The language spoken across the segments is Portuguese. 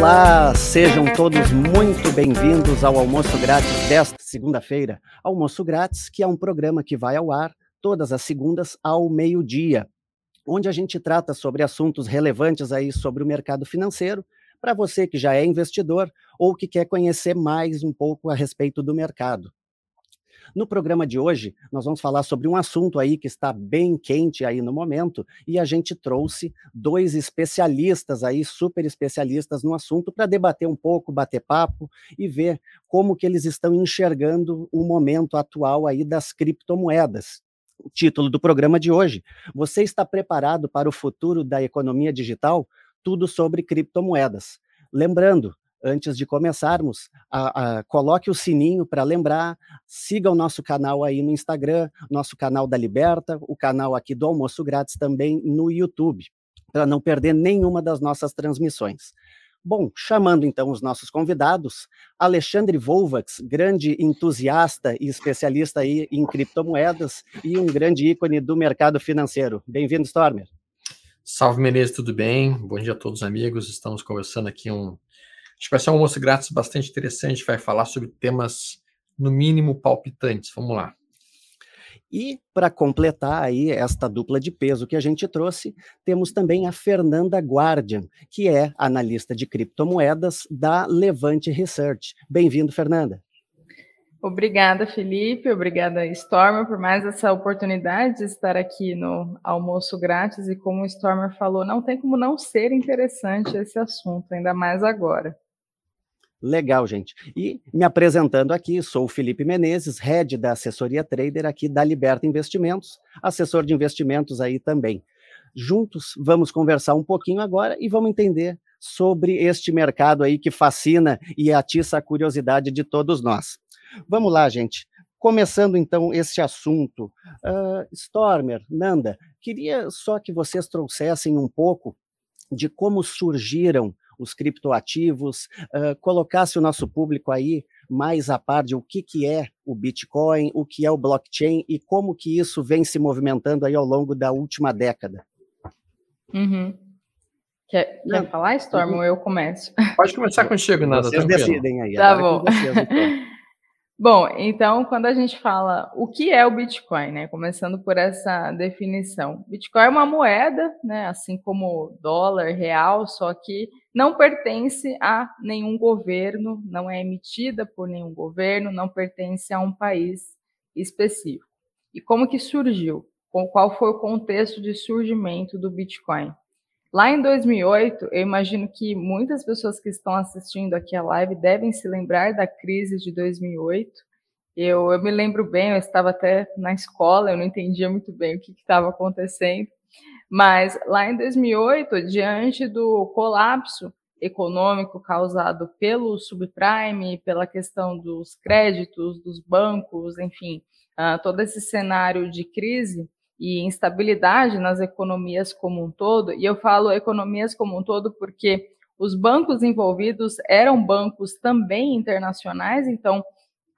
Olá, sejam todos muito bem-vindos ao Almoço Grátis desta segunda-feira. Almoço Grátis, que é um programa que vai ao ar todas as segundas ao meio-dia, onde a gente trata sobre assuntos relevantes aí sobre o mercado financeiro, para você que já é investidor ou que quer conhecer mais um pouco a respeito do mercado. No programa de hoje, nós vamos falar sobre um assunto aí que está bem quente aí no momento, e a gente trouxe dois especialistas aí, super especialistas no assunto, para debater um pouco, bater papo e ver como que eles estão enxergando o momento atual aí das criptomoedas. O título do programa de hoje: Você está preparado para o futuro da economia digital? Tudo sobre criptomoedas. Lembrando, antes de começarmos, a, a, coloque o sininho para lembrar, siga o nosso canal aí no Instagram, nosso canal da Liberta, o canal aqui do Almoço Grátis também no YouTube, para não perder nenhuma das nossas transmissões. Bom, chamando então os nossos convidados, Alexandre Volvax, grande entusiasta e especialista aí em criptomoedas e um grande ícone do mercado financeiro. Bem-vindo, Stormer. Salve, Menezes, tudo bem? Bom dia a todos, amigos. Estamos conversando aqui um Acho que vai ser um almoço grátis bastante interessante, vai falar sobre temas, no mínimo, palpitantes. Vamos lá. E para completar aí esta dupla de peso que a gente trouxe, temos também a Fernanda Guardian, que é analista de criptomoedas da Levante Research. Bem-vindo, Fernanda. Obrigada, Felipe. Obrigada, Stormer, por mais essa oportunidade de estar aqui no almoço grátis. E como o Stormer falou, não tem como não ser interessante esse assunto, ainda mais agora. Legal, gente. E me apresentando aqui, sou o Felipe Menezes, head da assessoria trader aqui da Liberta Investimentos, assessor de investimentos aí também. Juntos vamos conversar um pouquinho agora e vamos entender sobre este mercado aí que fascina e atiça a curiosidade de todos nós. Vamos lá, gente. Começando então esse assunto, uh, Stormer, Nanda, queria só que vocês trouxessem um pouco de como surgiram os criptoativos, uh, colocasse o nosso público aí mais a par de o que, que é o Bitcoin, o que é o blockchain e como que isso vem se movimentando aí ao longo da última década. Uhum. Quer, quer falar, Storm, uhum. ou eu começo? Pode começar contigo, nada. Vocês tranquilo. decidem aí. Tá bom. Vocês, então. Bom, então, quando a gente fala o que é o Bitcoin, né? Começando por essa definição. Bitcoin é uma moeda, né? Assim como dólar, real, só que não pertence a nenhum governo, não é emitida por nenhum governo, não pertence a um país específico. E como que surgiu? Qual foi o contexto de surgimento do Bitcoin? Lá em 2008, eu imagino que muitas pessoas que estão assistindo aqui a live devem se lembrar da crise de 2008. Eu, eu me lembro bem, eu estava até na escola, eu não entendia muito bem o que estava acontecendo. Mas lá em 2008, diante do colapso econômico causado pelo subprime, pela questão dos créditos, dos bancos, enfim, uh, todo esse cenário de crise, e instabilidade nas economias como um todo, e eu falo economias como um todo porque os bancos envolvidos eram bancos também internacionais, então,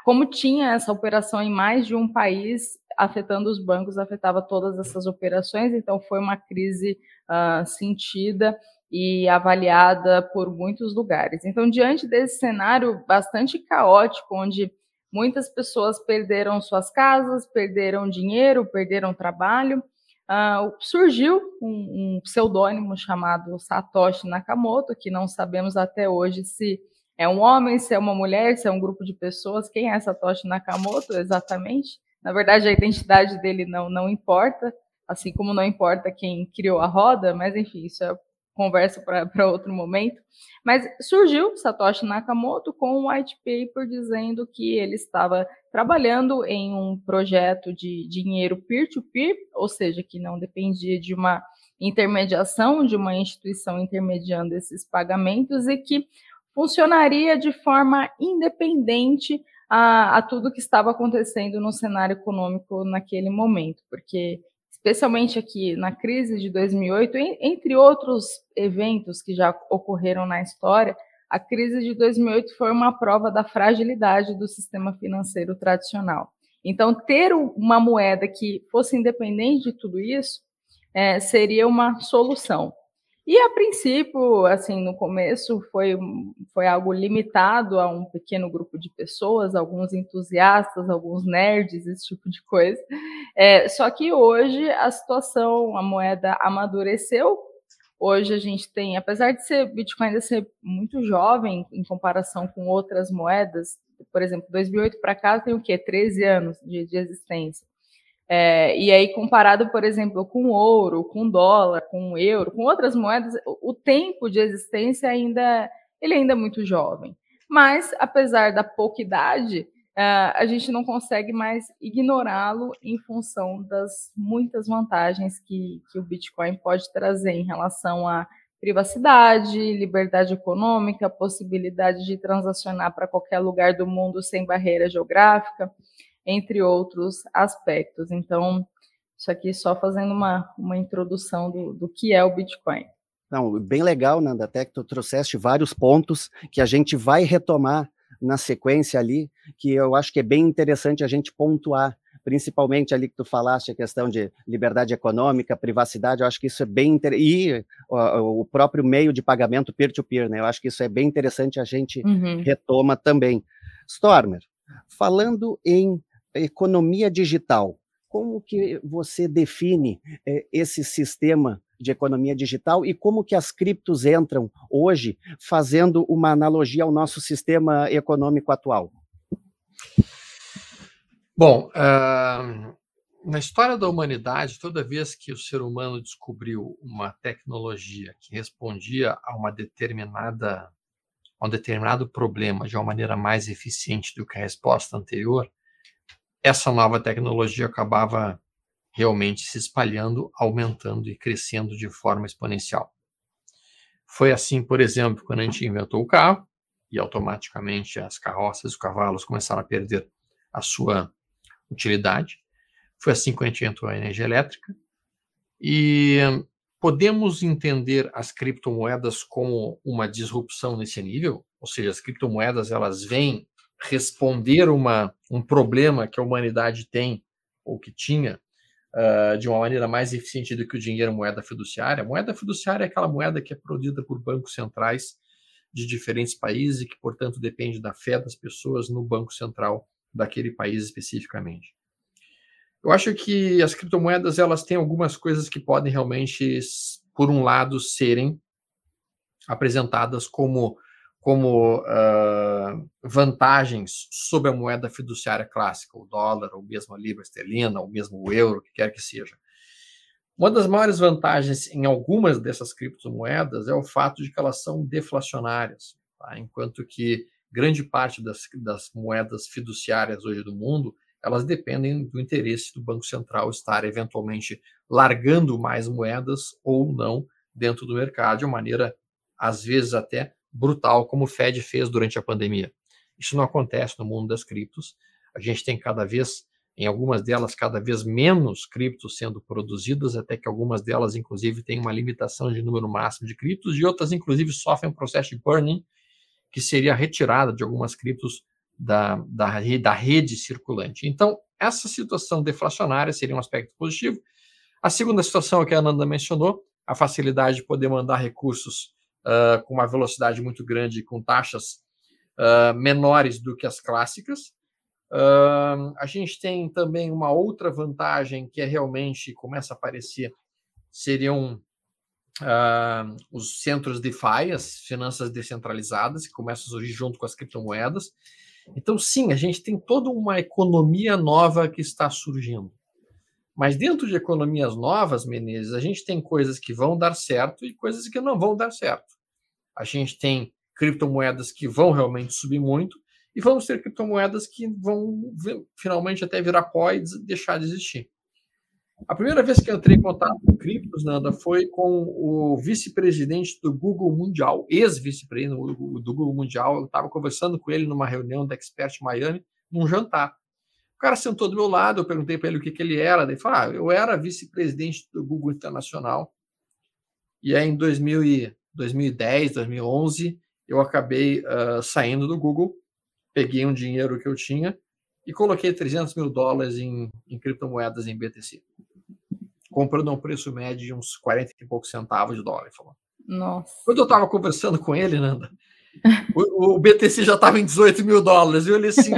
como tinha essa operação em mais de um país, afetando os bancos, afetava todas essas operações, então foi uma crise uh, sentida e avaliada por muitos lugares. Então, diante desse cenário bastante caótico, onde Muitas pessoas perderam suas casas, perderam dinheiro, perderam trabalho. Uh, surgiu um, um pseudônimo chamado Satoshi Nakamoto, que não sabemos até hoje se é um homem, se é uma mulher, se é um grupo de pessoas. Quem é Satoshi Nakamoto exatamente? Na verdade, a identidade dele não, não importa, assim como não importa quem criou a roda, mas enfim, isso é conversa para outro momento. Mas surgiu Satoshi Nakamoto com um white paper dizendo que ele estava trabalhando em um projeto de dinheiro peer-to-peer, -peer, ou seja, que não dependia de uma intermediação, de uma instituição intermediando esses pagamentos e que funcionaria de forma independente a, a tudo que estava acontecendo no cenário econômico naquele momento, porque especialmente aqui na crise de 2008, entre outros eventos que já ocorreram na história, a crise de 2008 foi uma prova da fragilidade do sistema financeiro tradicional. Então, ter uma moeda que fosse independente de tudo isso é, seria uma solução. E a princípio, assim, no começo foi, foi algo limitado a um pequeno grupo de pessoas, alguns entusiastas, alguns nerds, esse tipo de coisa. É, só que hoje a situação, a moeda amadureceu. Hoje a gente tem, apesar de ser Bitcoin ainda ser muito jovem em comparação com outras moedas, por exemplo, 2008 para cá tem o quê? 13 anos de, de existência. É, e aí, comparado, por exemplo, com ouro, com dólar, com euro, com outras moedas, o tempo de existência ainda ele ainda é muito jovem. Mas, apesar da pouca idade, uh, a gente não consegue mais ignorá-lo em função das muitas vantagens que, que o Bitcoin pode trazer em relação à privacidade, liberdade econômica, possibilidade de transacionar para qualquer lugar do mundo sem barreira geográfica entre outros aspectos. Então, isso aqui só fazendo uma, uma introdução do, do que é o Bitcoin. Não, bem legal, Nanda, até que tu trouxeste vários pontos que a gente vai retomar na sequência ali, que eu acho que é bem interessante a gente pontuar, principalmente ali que tu falaste a questão de liberdade econômica, privacidade, eu acho que isso é bem interessante, e o, o, próprio meio de pagamento peer-to-peer, -peer, né, eu acho que isso é bem interessante a gente uhum. retoma também. Stormer, falando em economia digital. Como que você define é, esse sistema de economia digital e como que as criptos entram hoje, fazendo uma analogia ao nosso sistema econômico atual? Bom, uh, na história da humanidade, toda vez que o ser humano descobriu uma tecnologia que respondia a uma determinada a um determinado problema de uma maneira mais eficiente do que a resposta anterior, essa nova tecnologia acabava realmente se espalhando, aumentando e crescendo de forma exponencial. Foi assim, por exemplo, quando a gente inventou o carro e automaticamente as carroças e os cavalos começaram a perder a sua utilidade. Foi assim que a gente entrou a energia elétrica. E podemos entender as criptomoedas como uma disrupção nesse nível, ou seja, as criptomoedas elas vêm responder uma, um problema que a humanidade tem ou que tinha uh, de uma maneira mais eficiente do que o dinheiro moeda fiduciária. A moeda fiduciária é aquela moeda que é produzida por bancos centrais de diferentes países e que, portanto, depende da fé das pessoas no banco central daquele país especificamente. Eu acho que as criptomoedas elas têm algumas coisas que podem realmente, por um lado, serem apresentadas como como uh, vantagens sobre a moeda fiduciária clássica, o dólar, ou mesmo a libra esterlina, ou mesmo o euro, o que quer que seja. Uma das maiores vantagens em algumas dessas criptomoedas é o fato de que elas são deflacionárias, tá? enquanto que grande parte das, das moedas fiduciárias hoje do mundo elas dependem do interesse do Banco Central estar eventualmente largando mais moedas ou não dentro do mercado de uma maneira, às vezes, até brutal como o Fed fez durante a pandemia. Isso não acontece no mundo das criptos. A gente tem cada vez, em algumas delas, cada vez menos criptos sendo produzidas, até que algumas delas, inclusive, têm uma limitação de número máximo de criptos, e outras, inclusive, sofrem um processo de burning, que seria a retirada de algumas criptos da, da, da rede circulante. Então, essa situação deflacionária seria um aspecto positivo. A segunda situação que a Ananda mencionou, a facilidade de poder mandar recursos uh, com uma velocidade muito grande, com taxas uh, menores do que as clássicas. Uh, a gente tem também uma outra vantagem que é realmente começa a aparecer, seriam os centros DeFi, as finanças descentralizadas, que começam a surgir junto com as criptomoedas. Então, sim, a gente tem toda uma economia nova que está surgindo. Mas dentro de economias novas, Menezes, a gente tem coisas que vão dar certo e coisas que não vão dar certo. A gente tem criptomoedas que vão realmente subir muito e vamos ter criptomoedas que vão finalmente até virar pó e deixar de existir. A primeira vez que eu entrei em contato com criptos, Nanda, foi com o vice-presidente do Google Mundial, ex-vice-presidente do Google Mundial. Eu estava conversando com ele numa reunião da Expert Miami, num jantar cara sentou do meu lado, eu perguntei para ele o que, que ele era, ele falou, ah, eu era vice-presidente do Google Internacional, e aí em 2000 e 2010, 2011, eu acabei uh, saindo do Google, peguei um dinheiro que eu tinha e coloquei 300 mil dólares em, em criptomoedas em BTC, comprando a um preço médio de uns 40 e poucos centavos de dólar. Ele falou. Nossa. Quando eu estava conversando com ele, Nanda, o, o BTC já estava em 18 mil dólares. Eu olhei assim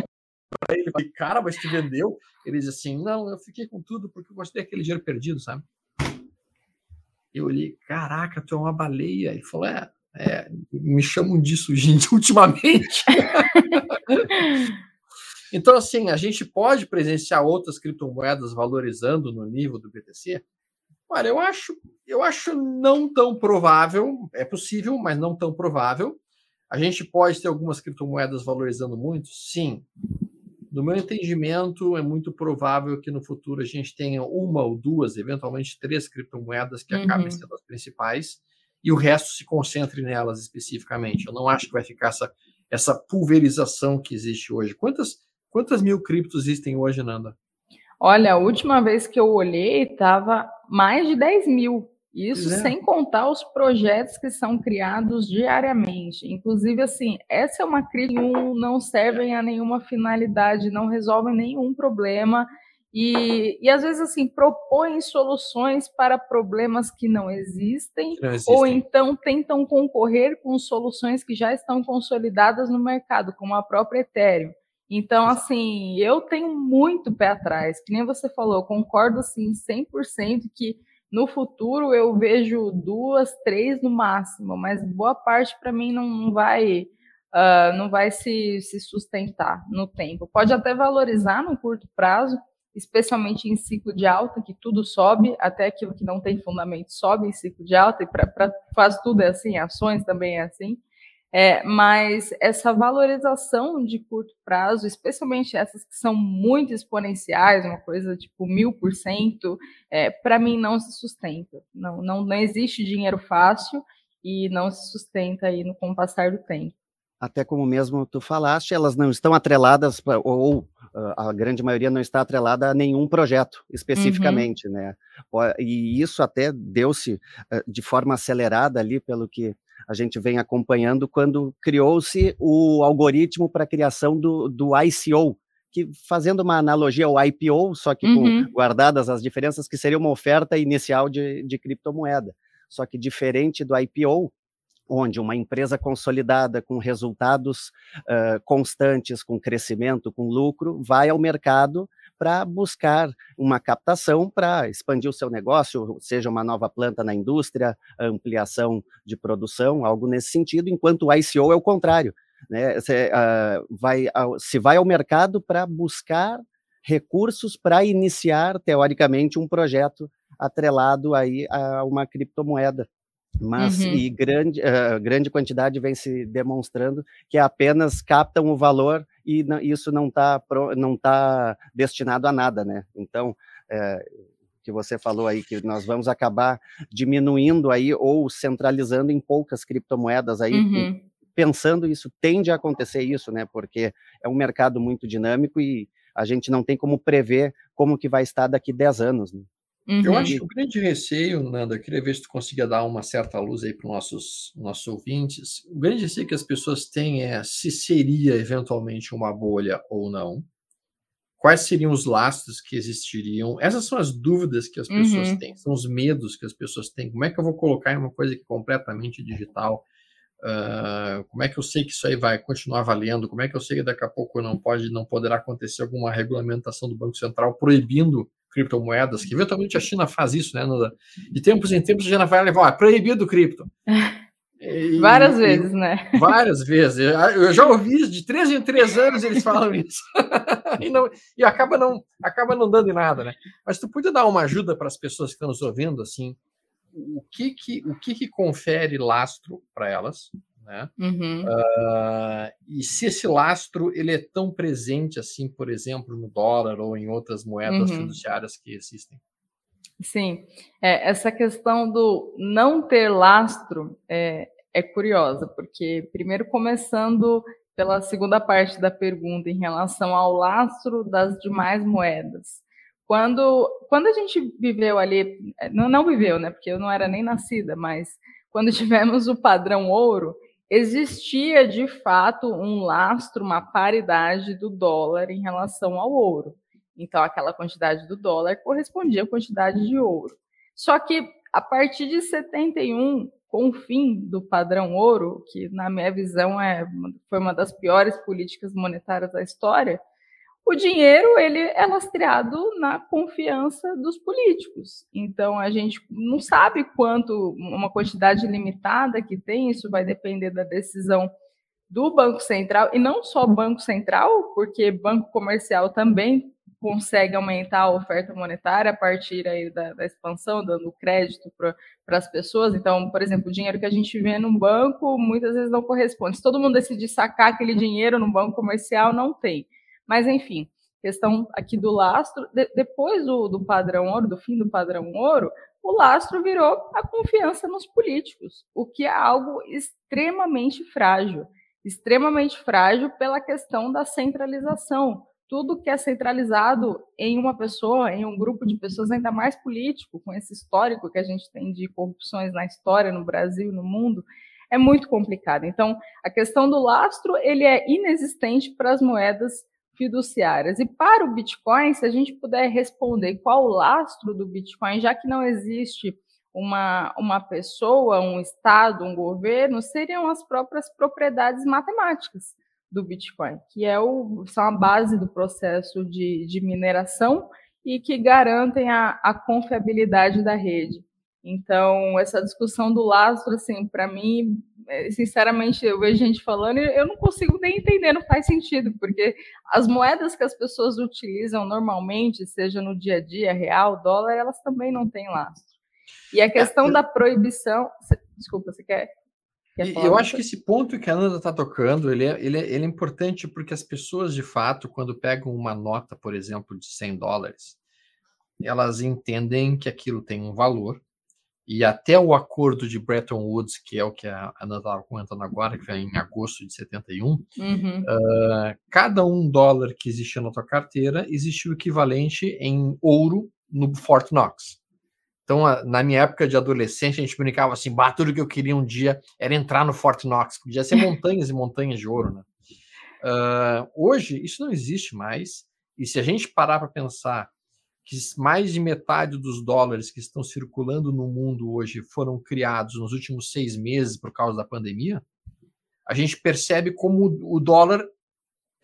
para ele, falei, cara, mas tu vendeu? Ele disse assim, não, eu fiquei com tudo porque eu gostei daquele dinheiro perdido, sabe? Eu olhei, caraca, tu é uma baleia. Ele falou, é, é me chamam disso, gente, ultimamente. então, assim, a gente pode presenciar outras criptomoedas valorizando no nível do BTC? Olha, eu acho, eu acho não tão provável, é possível, mas não tão provável. A gente pode ter algumas criptomoedas valorizando muito? Sim. No meu entendimento, é muito provável que no futuro a gente tenha uma ou duas, eventualmente três criptomoedas que uhum. acabem sendo as principais e o resto se concentre nelas especificamente. Eu não acho que vai ficar essa, essa pulverização que existe hoje. Quantas, quantas mil criptos existem hoje, Nanda? Olha, a última vez que eu olhei estava mais de 10 mil. Isso é. sem contar os projetos que são criados diariamente. Inclusive, assim, essa é uma crítica não servem a nenhuma finalidade, não resolvem nenhum problema. E, e às vezes, assim, propõem soluções para problemas que não existem, não existem, ou então tentam concorrer com soluções que já estão consolidadas no mercado, como a própria Ethereum. Então, assim, eu tenho muito pé atrás, que nem você falou, concordo, assim, 100% que no futuro eu vejo duas, três no máximo, mas boa parte para mim não, vai uh, não vai se, se sustentar no tempo. Pode até valorizar no curto prazo, especialmente em ciclo de alta, que tudo sobe, até aquilo que não tem fundamento sobe em ciclo de alta, e para quase tudo é assim, ações também é assim. É, mas essa valorização de curto prazo, especialmente essas que são muito exponenciais, uma coisa tipo mil por cento, é, para mim não se sustenta. Não, não, não existe dinheiro fácil e não se sustenta aí no, com o passar do tempo. Até como mesmo tu falaste, elas não estão atreladas, ou a grande maioria não está atrelada a nenhum projeto especificamente, uhum. né? E isso até deu-se eh, de forma acelerada ali, pelo que a gente vem acompanhando quando criou-se o algoritmo para a criação do, do ICO, que fazendo uma analogia ao IPO, só que uhum. com, guardadas as diferenças, que seria uma oferta inicial de, de criptomoeda. Só que diferente do IPO, onde uma empresa consolidada com resultados uh, constantes, com crescimento, com lucro, vai ao mercado para buscar uma captação para expandir o seu negócio, seja uma nova planta na indústria, ampliação de produção, algo nesse sentido, enquanto o ICO é o contrário. Né? Você, uh, vai ao, se vai ao mercado para buscar recursos para iniciar, teoricamente, um projeto atrelado aí a uma criptomoeda mas uhum. e grande, uh, grande quantidade vem se demonstrando que apenas captam o valor e não, isso não está não tá destinado a nada, né? Então, é, que você falou aí que nós vamos acabar diminuindo aí ou centralizando em poucas criptomoedas aí, uhum. pensando isso, tende a acontecer isso, né? Porque é um mercado muito dinâmico e a gente não tem como prever como que vai estar daqui 10 anos, né? Uhum. Eu acho que o grande receio, Nanda, eu queria ver se tu conseguia dar uma certa luz aí para os nossos, nossos ouvintes. O grande receio que as pessoas têm é se seria eventualmente uma bolha ou não. Quais seriam os lastros que existiriam? Essas são as dúvidas que as pessoas uhum. têm, são os medos que as pessoas têm. Como é que eu vou colocar em uma coisa que é completamente digital? Uh, como é que eu sei que isso aí vai continuar valendo? Como é que eu sei que daqui a pouco não pode, não poderá acontecer alguma regulamentação do Banco Central proibindo criptomoedas, que eventualmente a China faz isso, né? De tempos em tempos a China vai levar, ó, proibido cripto. E, várias e, vezes, né? Várias vezes. Eu já ouvi de três em três anos eles falam isso. e, não, e acaba, não, acaba não dando em nada, né? Mas tu podia dar uma ajuda para as pessoas que estão nos ouvindo, assim, o que que, o que, que confere lastro para elas, né? Uhum. Uh, e se esse lastro ele é tão presente assim, por exemplo, no dólar ou em outras moedas uhum. fiduciárias que existem? Sim, é, essa questão do não ter lastro é, é curiosa, porque primeiro começando pela segunda parte da pergunta em relação ao lastro das demais moedas. Quando, quando a gente viveu ali, não, não viveu, né? Porque eu não era nem nascida, mas quando tivemos o padrão ouro, existia de fato um lastro, uma paridade do dólar em relação ao ouro. Então, aquela quantidade do dólar correspondia à quantidade de ouro. Só que a partir de 71 com o fim do padrão ouro, que na minha visão é, foi uma das piores políticas monetárias da história, o dinheiro ele é lastreado na confiança dos políticos. Então a gente não sabe quanto uma quantidade limitada que tem, isso vai depender da decisão do Banco Central e não só Banco Central, porque Banco Comercial também consegue aumentar a oferta monetária a partir aí da, da expansão, dando crédito para as pessoas. Então, por exemplo, o dinheiro que a gente vê no banco muitas vezes não corresponde. Se todo mundo decidir sacar aquele dinheiro no banco comercial, não tem. Mas, enfim, questão aqui do lastro, de, depois do, do padrão ouro, do fim do padrão ouro, o lastro virou a confiança nos políticos, o que é algo extremamente frágil. Extremamente frágil pela questão da centralização. Tudo que é centralizado em uma pessoa, em um grupo de pessoas, ainda mais político, com esse histórico que a gente tem de corrupções na história, no Brasil, no mundo, é muito complicado. Então, a questão do lastro, ele é inexistente para as moedas fiduciárias. E para o Bitcoin, se a gente puder responder qual o lastro do Bitcoin, já que não existe uma, uma pessoa, um Estado, um governo, seriam as próprias propriedades matemáticas do Bitcoin, que é o, são a base do processo de, de mineração e que garantem a, a confiabilidade da rede. Então, essa discussão do lastro, assim, para mim, é, sinceramente, eu vejo gente falando e eu não consigo nem entender, não faz sentido, porque as moedas que as pessoas utilizam normalmente, seja no dia a dia, real, dólar, elas também não têm lastro. E a questão é, da proibição. Desculpa, você quer? quer eu acho que esse ponto que a Ana está tocando, ele é, ele, é, ele é importante porque as pessoas, de fato, quando pegam uma nota, por exemplo, de 100 dólares, elas entendem que aquilo tem um valor, e até o acordo de Bretton Woods, que é o que a Ana estava comentando agora, que foi em agosto de 71, uhum. uh, cada um dólar que existia na tua carteira existia o equivalente em ouro no Fort Knox. Então, na minha época de adolescente, a gente brincava assim, bah, tudo que eu queria um dia era entrar no Fort Knox, podia ser montanhas e montanhas de ouro, né? Uh, hoje, isso não existe mais, e se a gente parar para pensar que mais de metade dos dólares que estão circulando no mundo hoje foram criados nos últimos seis meses por causa da pandemia, a gente percebe como o dólar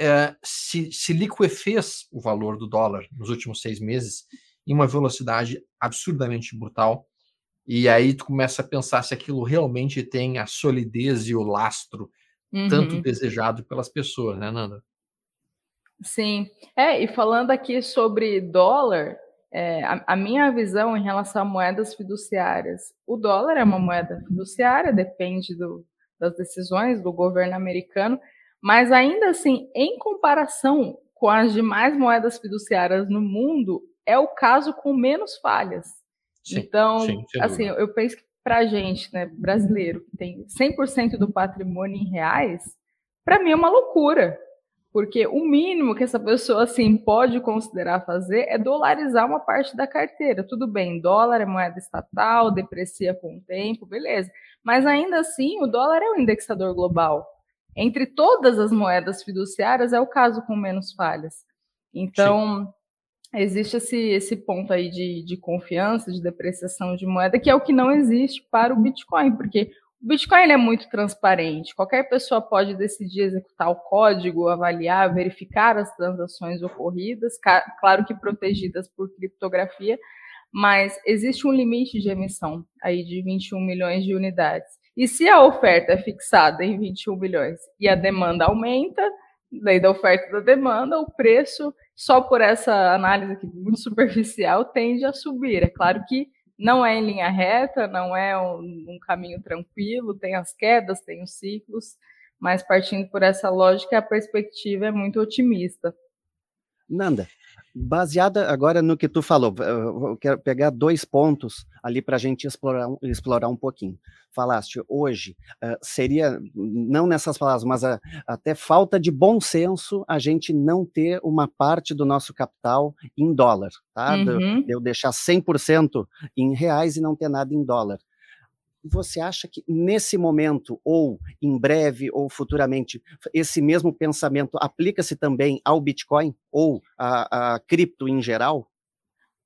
é, se, se liquefez o valor do dólar nos últimos seis meses em uma velocidade absurdamente brutal. E aí tu começa a pensar se aquilo realmente tem a solidez e o lastro uhum. tanto desejado pelas pessoas, né, Nanda? Sim, é, e falando aqui sobre dólar, é, a, a, minha visão em relação a moedas fiduciárias, o dólar é uma moeda fiduciária, depende do, das decisões do governo americano, mas ainda assim, em comparação com as demais moedas fiduciárias no mundo, é o caso com menos falhas. Sim, então, sim, assim, eu penso que para a gente, né, brasileiro, que tem 100% do patrimônio em reais, para mim é uma loucura. Porque o mínimo que essa pessoa assim pode considerar fazer é dolarizar uma parte da carteira. Tudo bem, dólar é moeda estatal, deprecia com o tempo, beleza. Mas ainda assim, o dólar é o indexador global. Entre todas as moedas fiduciárias, é o caso com menos falhas. Então, Sim. existe esse, esse ponto aí de, de confiança, de depreciação de moeda, que é o que não existe para o Bitcoin, porque o Bitcoin é muito transparente. Qualquer pessoa pode decidir executar o código, avaliar, verificar as transações ocorridas, claro que protegidas por criptografia, mas existe um limite de emissão aí de 21 milhões de unidades. E se a oferta é fixada em 21 milhões e a demanda aumenta, lei da oferta e da demanda, o preço, só por essa análise aqui muito superficial, tende a subir. É claro que não é em linha reta, não é um, um, caminho tranquilo, tem as quedas, tem os ciclos, mas partindo por essa lógica, a perspectiva é muito otimista. Nanda, baseada agora no que tu falou, eu quero pegar dois pontos ali para a gente explorar, explorar um pouquinho. Falaste hoje, uh, seria, não nessas palavras, mas a, até falta de bom senso a gente não ter uma parte do nosso capital em dólar, tá? Uhum. De, eu deixar 100% em reais e não ter nada em dólar você acha que nesse momento, ou em breve, ou futuramente, esse mesmo pensamento aplica-se também ao Bitcoin ou a, cripto em geral?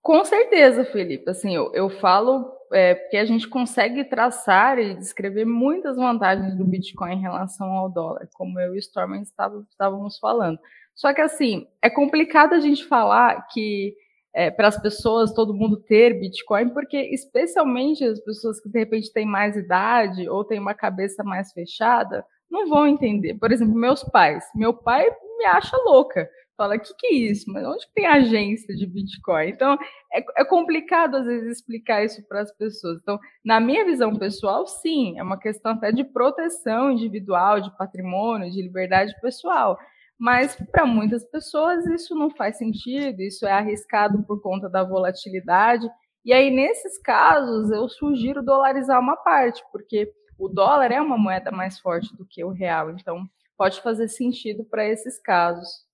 Com certeza, Felipe. Assim, eu, eu falo é, porque a gente consegue traçar e descrever muitas vantagens do Bitcoin em relação ao dólar, como eu e o Storman estávamos falando. Só que, assim, é complicado a gente falar que é, para as pessoas, todo mundo ter Bitcoin, porque especialmente as pessoas que de repente têm mais idade ou têm uma cabeça mais fechada, não vão entender. Por exemplo, meus pais. Meu pai me acha louca. Fala, o que, que é isso? Mas onde tem agência de Bitcoin? Então, é, é complicado às vezes explicar isso para as pessoas. Então, na minha visão pessoal, sim, é uma questão até de proteção individual, de patrimônio, de liberdade pessoal. Mas para muitas pessoas isso não faz sentido, isso é arriscado por conta da volatilidade. E aí, nesses casos, eu sugiro dolarizar uma parte, porque o dólar é uma moeda mais forte do que o real, então pode fazer sentido para esses casos.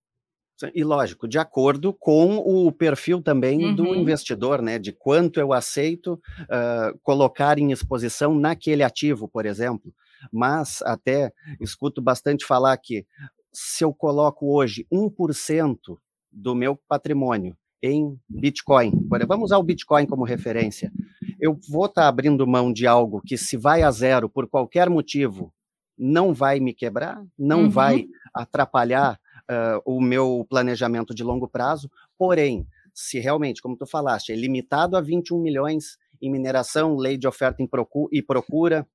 E lógico, de acordo com o perfil também uhum. do investidor, né? De quanto eu aceito uh, colocar em exposição naquele ativo, por exemplo. Mas até escuto bastante falar que se eu coloco hoje 1% do meu patrimônio em Bitcoin, vamos usar o Bitcoin como referência, eu vou estar tá abrindo mão de algo que, se vai a zero por qualquer motivo, não vai me quebrar, não uhum. vai atrapalhar uh, o meu planejamento de longo prazo, porém, se realmente, como tu falaste, é limitado a 21 milhões em mineração, lei de oferta e procura,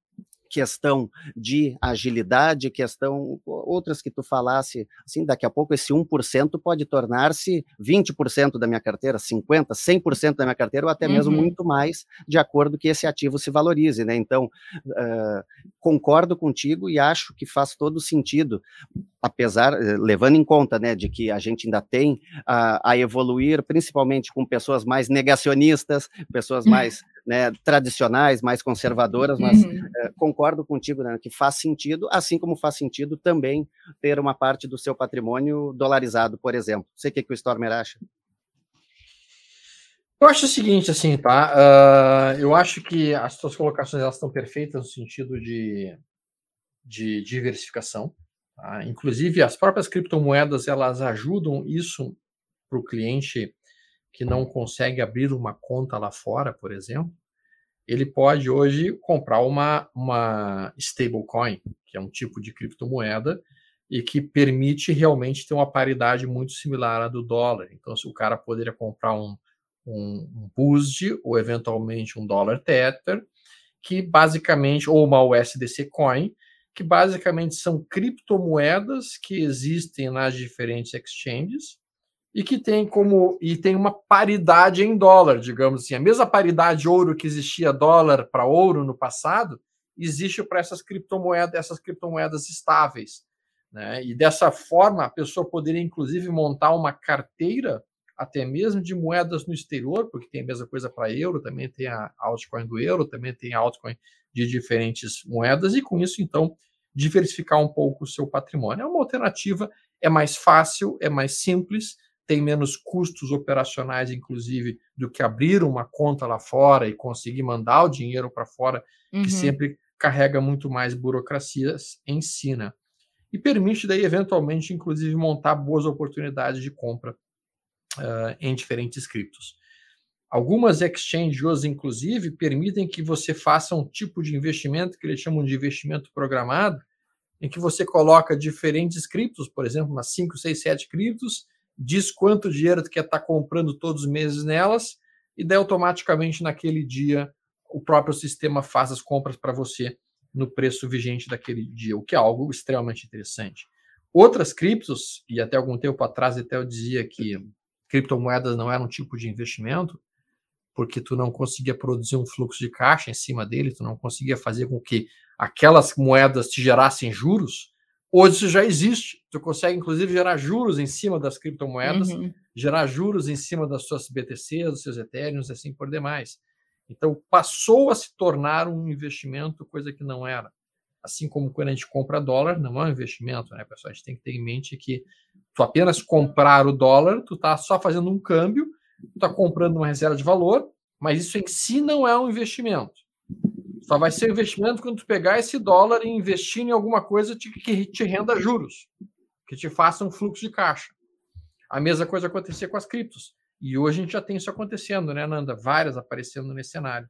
questão de agilidade, questão outras que tu falasse, assim, daqui a pouco esse 1% pode tornar-se 20% da minha carteira, 50, 100% da minha carteira ou até mesmo uhum. muito mais, de acordo que esse ativo se valorize, né? Então, uh, concordo contigo e acho que faz todo sentido, apesar, eh, levando em conta, né, de que a gente ainda tem a, a evoluir, principalmente com pessoas mais negacionistas, pessoas mais né, tradicionais, mais conservadoras, mas uhum. é, concordo contigo né, que faz sentido, assim como faz sentido também ter uma parte do seu patrimônio dolarizado, por exemplo. Sei o que, que o Stormer acha. Eu acho o seguinte, assim, tá? Uh, eu acho que as suas colocações elas estão perfeitas no sentido de, de diversificação. Tá? Inclusive, as próprias criptomoedas elas ajudam isso para o cliente que não consegue abrir uma conta lá fora, por exemplo, ele pode hoje comprar uma, uma stablecoin, que é um tipo de criptomoeda, e que permite realmente ter uma paridade muito similar à do dólar. Então, se o cara poderia comprar um, um, um BUSD ou eventualmente um dólar Tether, que basicamente, ou uma USDC Coin, que basicamente são criptomoedas que existem nas diferentes exchanges e que tem como e tem uma paridade em dólar, digamos assim, a mesma paridade ouro que existia dólar para ouro no passado, existe para essas criptomoedas, essas criptomoedas estáveis, né? E dessa forma a pessoa poderia inclusive montar uma carteira até mesmo de moedas no exterior, porque tem a mesma coisa para euro, também tem a altcoin do euro, também tem a altcoin de diferentes moedas e com isso então diversificar um pouco o seu patrimônio. É uma alternativa, é mais fácil, é mais simples tem menos custos operacionais, inclusive, do que abrir uma conta lá fora e conseguir mandar o dinheiro para fora, uhum. que sempre carrega muito mais burocracias em si, né? E permite daí, eventualmente, inclusive, montar boas oportunidades de compra uh, em diferentes criptos. Algumas exchanges, inclusive, permitem que você faça um tipo de investimento que eles chamam de investimento programado, em que você coloca diferentes criptos, por exemplo, umas 5, 6, 7 criptos, diz quanto dinheiro tu quer estar tá comprando todos os meses nelas, e daí automaticamente naquele dia o próprio sistema faz as compras para você no preço vigente daquele dia, o que é algo extremamente interessante. Outras criptos, e até algum tempo atrás até eu dizia que criptomoedas não eram um tipo de investimento, porque tu não conseguia produzir um fluxo de caixa em cima dele, tu não conseguia fazer com que aquelas moedas te gerassem juros, Hoje isso já existe. Tu consegue, inclusive, gerar juros em cima das criptomoedas, uhum. gerar juros em cima das suas BTCs, dos seus Ethereums, assim por demais. Então, passou a se tornar um investimento, coisa que não era. Assim como quando a gente compra dólar, não é um investimento, né, pessoal? A gente tem que ter em mente que tu apenas comprar o dólar, tu está só fazendo um câmbio, tu está comprando uma reserva de valor, mas isso em si não é um investimento. Só vai ser investimento quando tu pegar esse dólar e investir em alguma coisa que te renda juros, que te faça um fluxo de caixa. A mesma coisa acontecer com as criptos. E hoje a gente já tem isso acontecendo, né, Nanda? Várias aparecendo nesse cenário.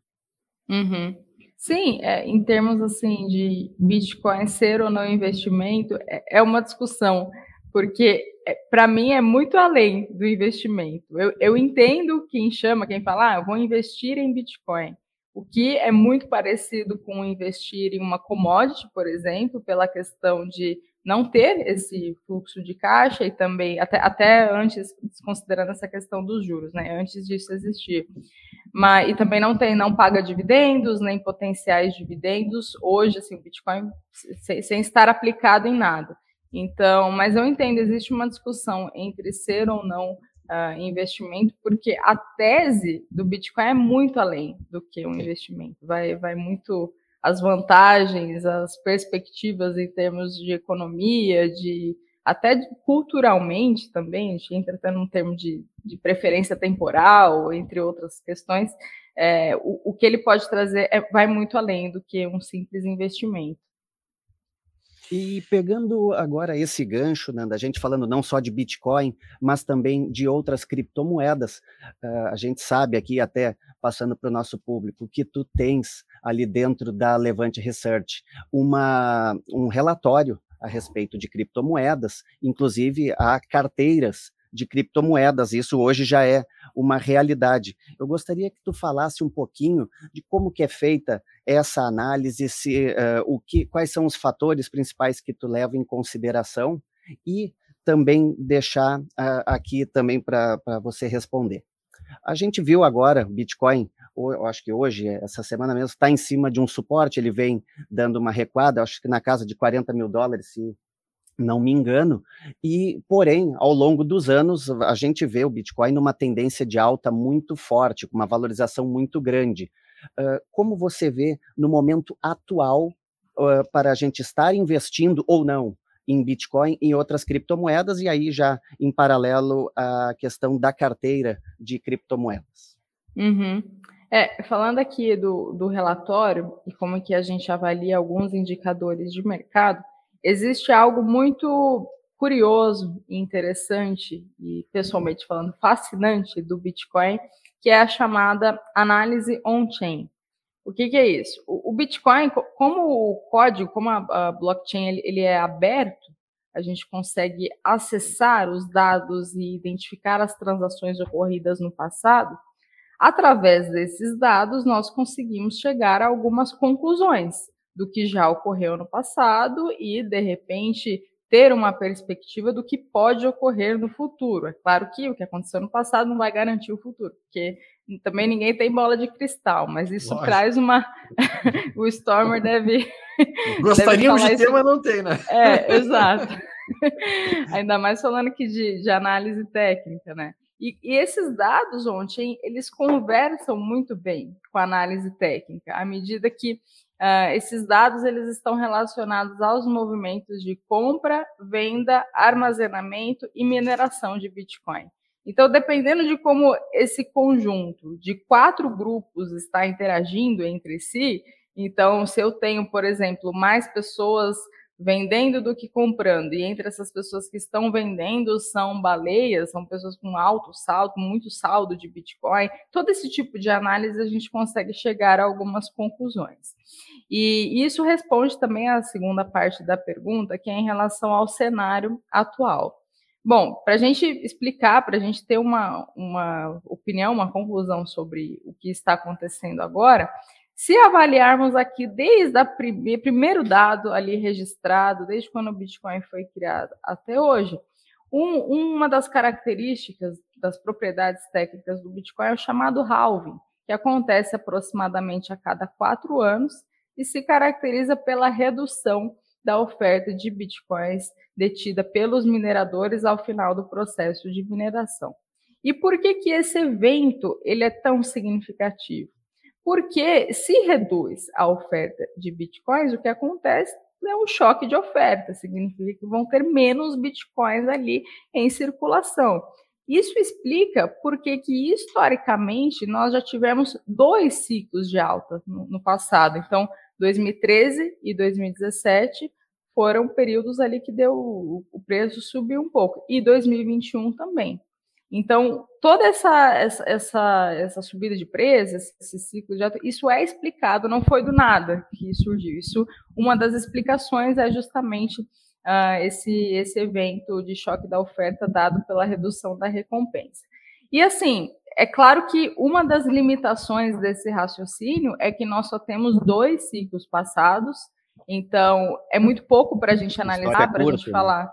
Uhum. Sim, é, em termos assim de Bitcoin ser ou não investimento, é, é uma discussão, porque é, para mim é muito além do investimento. Eu, eu entendo quem chama, quem fala, ah, eu vou investir em Bitcoin, o que é muito parecido com investir em uma commodity, por exemplo, pela questão de não ter esse fluxo de caixa e também, até, até antes, considerando essa questão dos juros, né? Antes disso existir. Mas, e também não tem, não paga dividendos, nem potenciais dividendos, hoje, assim, o Bitcoin sem, sem estar aplicado em nada. Então, mas eu entendo, existe uma discussão entre ser ou não uh, investimento, porque a tese do Bitcoin é muito além do que um investimento, vai, vai muito as vantagens, as perspectivas em termos de economia, de até culturalmente também, a gente entra até num termo de, de preferência temporal, entre outras questões, é, o, o, que ele pode trazer é, vai muito além do que um simples investimento. E pegando agora esse gancho, da gente falando não só de Bitcoin, mas também de outras criptomoedas, uh, a gente sabe aqui, até passando para o nosso público, que tu tens ali dentro da Levante Research uma, um relatório a respeito de criptomoedas, inclusive há carteiras de criptomoedas. Isso hoje já é uma realidade. Eu gostaria que tu falasse um pouquinho de como que é feita essa análise, se, uh, o que, quais são os fatores principais que tu leva em consideração e também deixar uh, aqui também para você responder. A gente viu agora o Bitcoin, eu acho que hoje, essa semana mesmo, está em cima de um suporte, ele vem dando uma recuada, acho que na casa de 40 mil dólares, se não me engano, e porém, ao longo dos anos, a gente vê o Bitcoin numa tendência de alta muito forte, com uma valorização muito grande. Uh, como você vê no momento atual uh, para a gente estar investindo ou não em Bitcoin e outras criptomoedas, e aí já em paralelo a questão da carteira de criptomoedas? Uhum. É, falando aqui do, do relatório e como que a gente avalia alguns indicadores de mercado, existe algo muito curioso e interessante, e pessoalmente falando, fascinante do Bitcoin, que é a chamada análise on-chain. O que, que, é isso? O, Bitcoin, como o código, como a, blockchain ele, é aberto, a gente consegue acessar os dados e identificar as transações ocorridas no passado. Através desses dados, nós conseguimos chegar a algumas conclusões do que já ocorreu no passado e, de repente, ter uma perspectiva do que pode ocorrer no futuro. É claro que o que aconteceu no passado não vai garantir o futuro, porque também ninguém tem bola de cristal, mas isso Lógico. traz uma. o Stormer deve. Gostaríamos deve de ter, isso... mas não tem, né? É, exato. Ainda mais falando aqui de, de análise técnica, né? E, e, esses dados ontem, eles conversam muito bem com a análise técnica, à medida que Uh, esses dados eles estão relacionados aos movimentos de compra, venda, armazenamento e mineração de Bitcoin. Então, dependendo de como esse conjunto de quatro grupos está interagindo entre si, então, se eu tenho, por exemplo, mais pessoas vendendo do que comprando, e entre essas pessoas que estão vendendo são baleias, são pessoas com alto saldo, muito saldo de Bitcoin, todo esse tipo de análise a gente consegue chegar a algumas conclusões. E isso responde também à segunda parte da pergunta, que é em relação ao cenário atual. Bom, para a gente explicar, para a gente ter uma, uma opinião, uma conclusão sobre o que está acontecendo agora, se avaliarmos aqui desde o prime primeiro dado ali registrado, desde quando o Bitcoin foi criado até hoje, um, uma das características das propriedades técnicas do Bitcoin é o chamado halving, que acontece aproximadamente a cada quatro anos e se caracteriza pela redução da oferta de bitcoins detida pelos mineradores ao final do processo de mineração. E por que que esse evento ele é tão significativo? Porque se reduz a oferta de bitcoins, o que acontece é um choque de oferta, significa que vão ter menos bitcoins ali em circulação. Isso explica porque que historicamente nós já tivemos dois ciclos de alta no, no passado. Então, 2013 e 2017 foram períodos ali que deu o preço subiu um pouco e 2021 também. Então, toda essa, essa, essa, essa subida de preços, esse ciclo de isso é explicado, não foi do nada que surgiu. Isso, uma das explicações é justamente uh, esse, esse evento de choque da oferta dado pela redução da recompensa. E assim, é claro que uma das limitações desse raciocínio é que nós só temos dois ciclos passados, então é muito pouco para a gente analisar, para a gente né? falar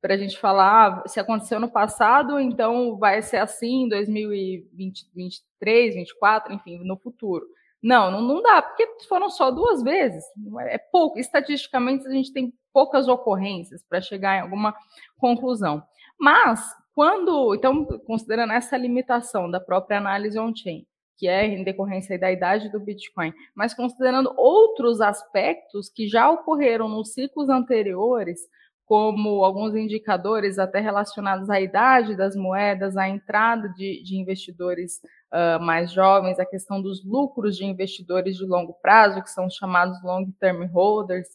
para a gente falar se aconteceu no passado, então vai ser assim em 2023, 2024, enfim, no futuro. Não, não, não dá, porque foram só duas vezes. É, é pouco. Estatisticamente, a gente tem poucas ocorrências para chegar em alguma conclusão. Mas, quando. Então, considerando essa limitação da própria análise on-chain, que é em decorrência da idade do Bitcoin, mas considerando outros aspectos que já ocorreram nos ciclos anteriores, como alguns indicadores até relacionados à idade das moedas, à entrada de, de investidores uh, mais jovens, a questão dos lucros de investidores de longo prazo, que são chamados long-term holders.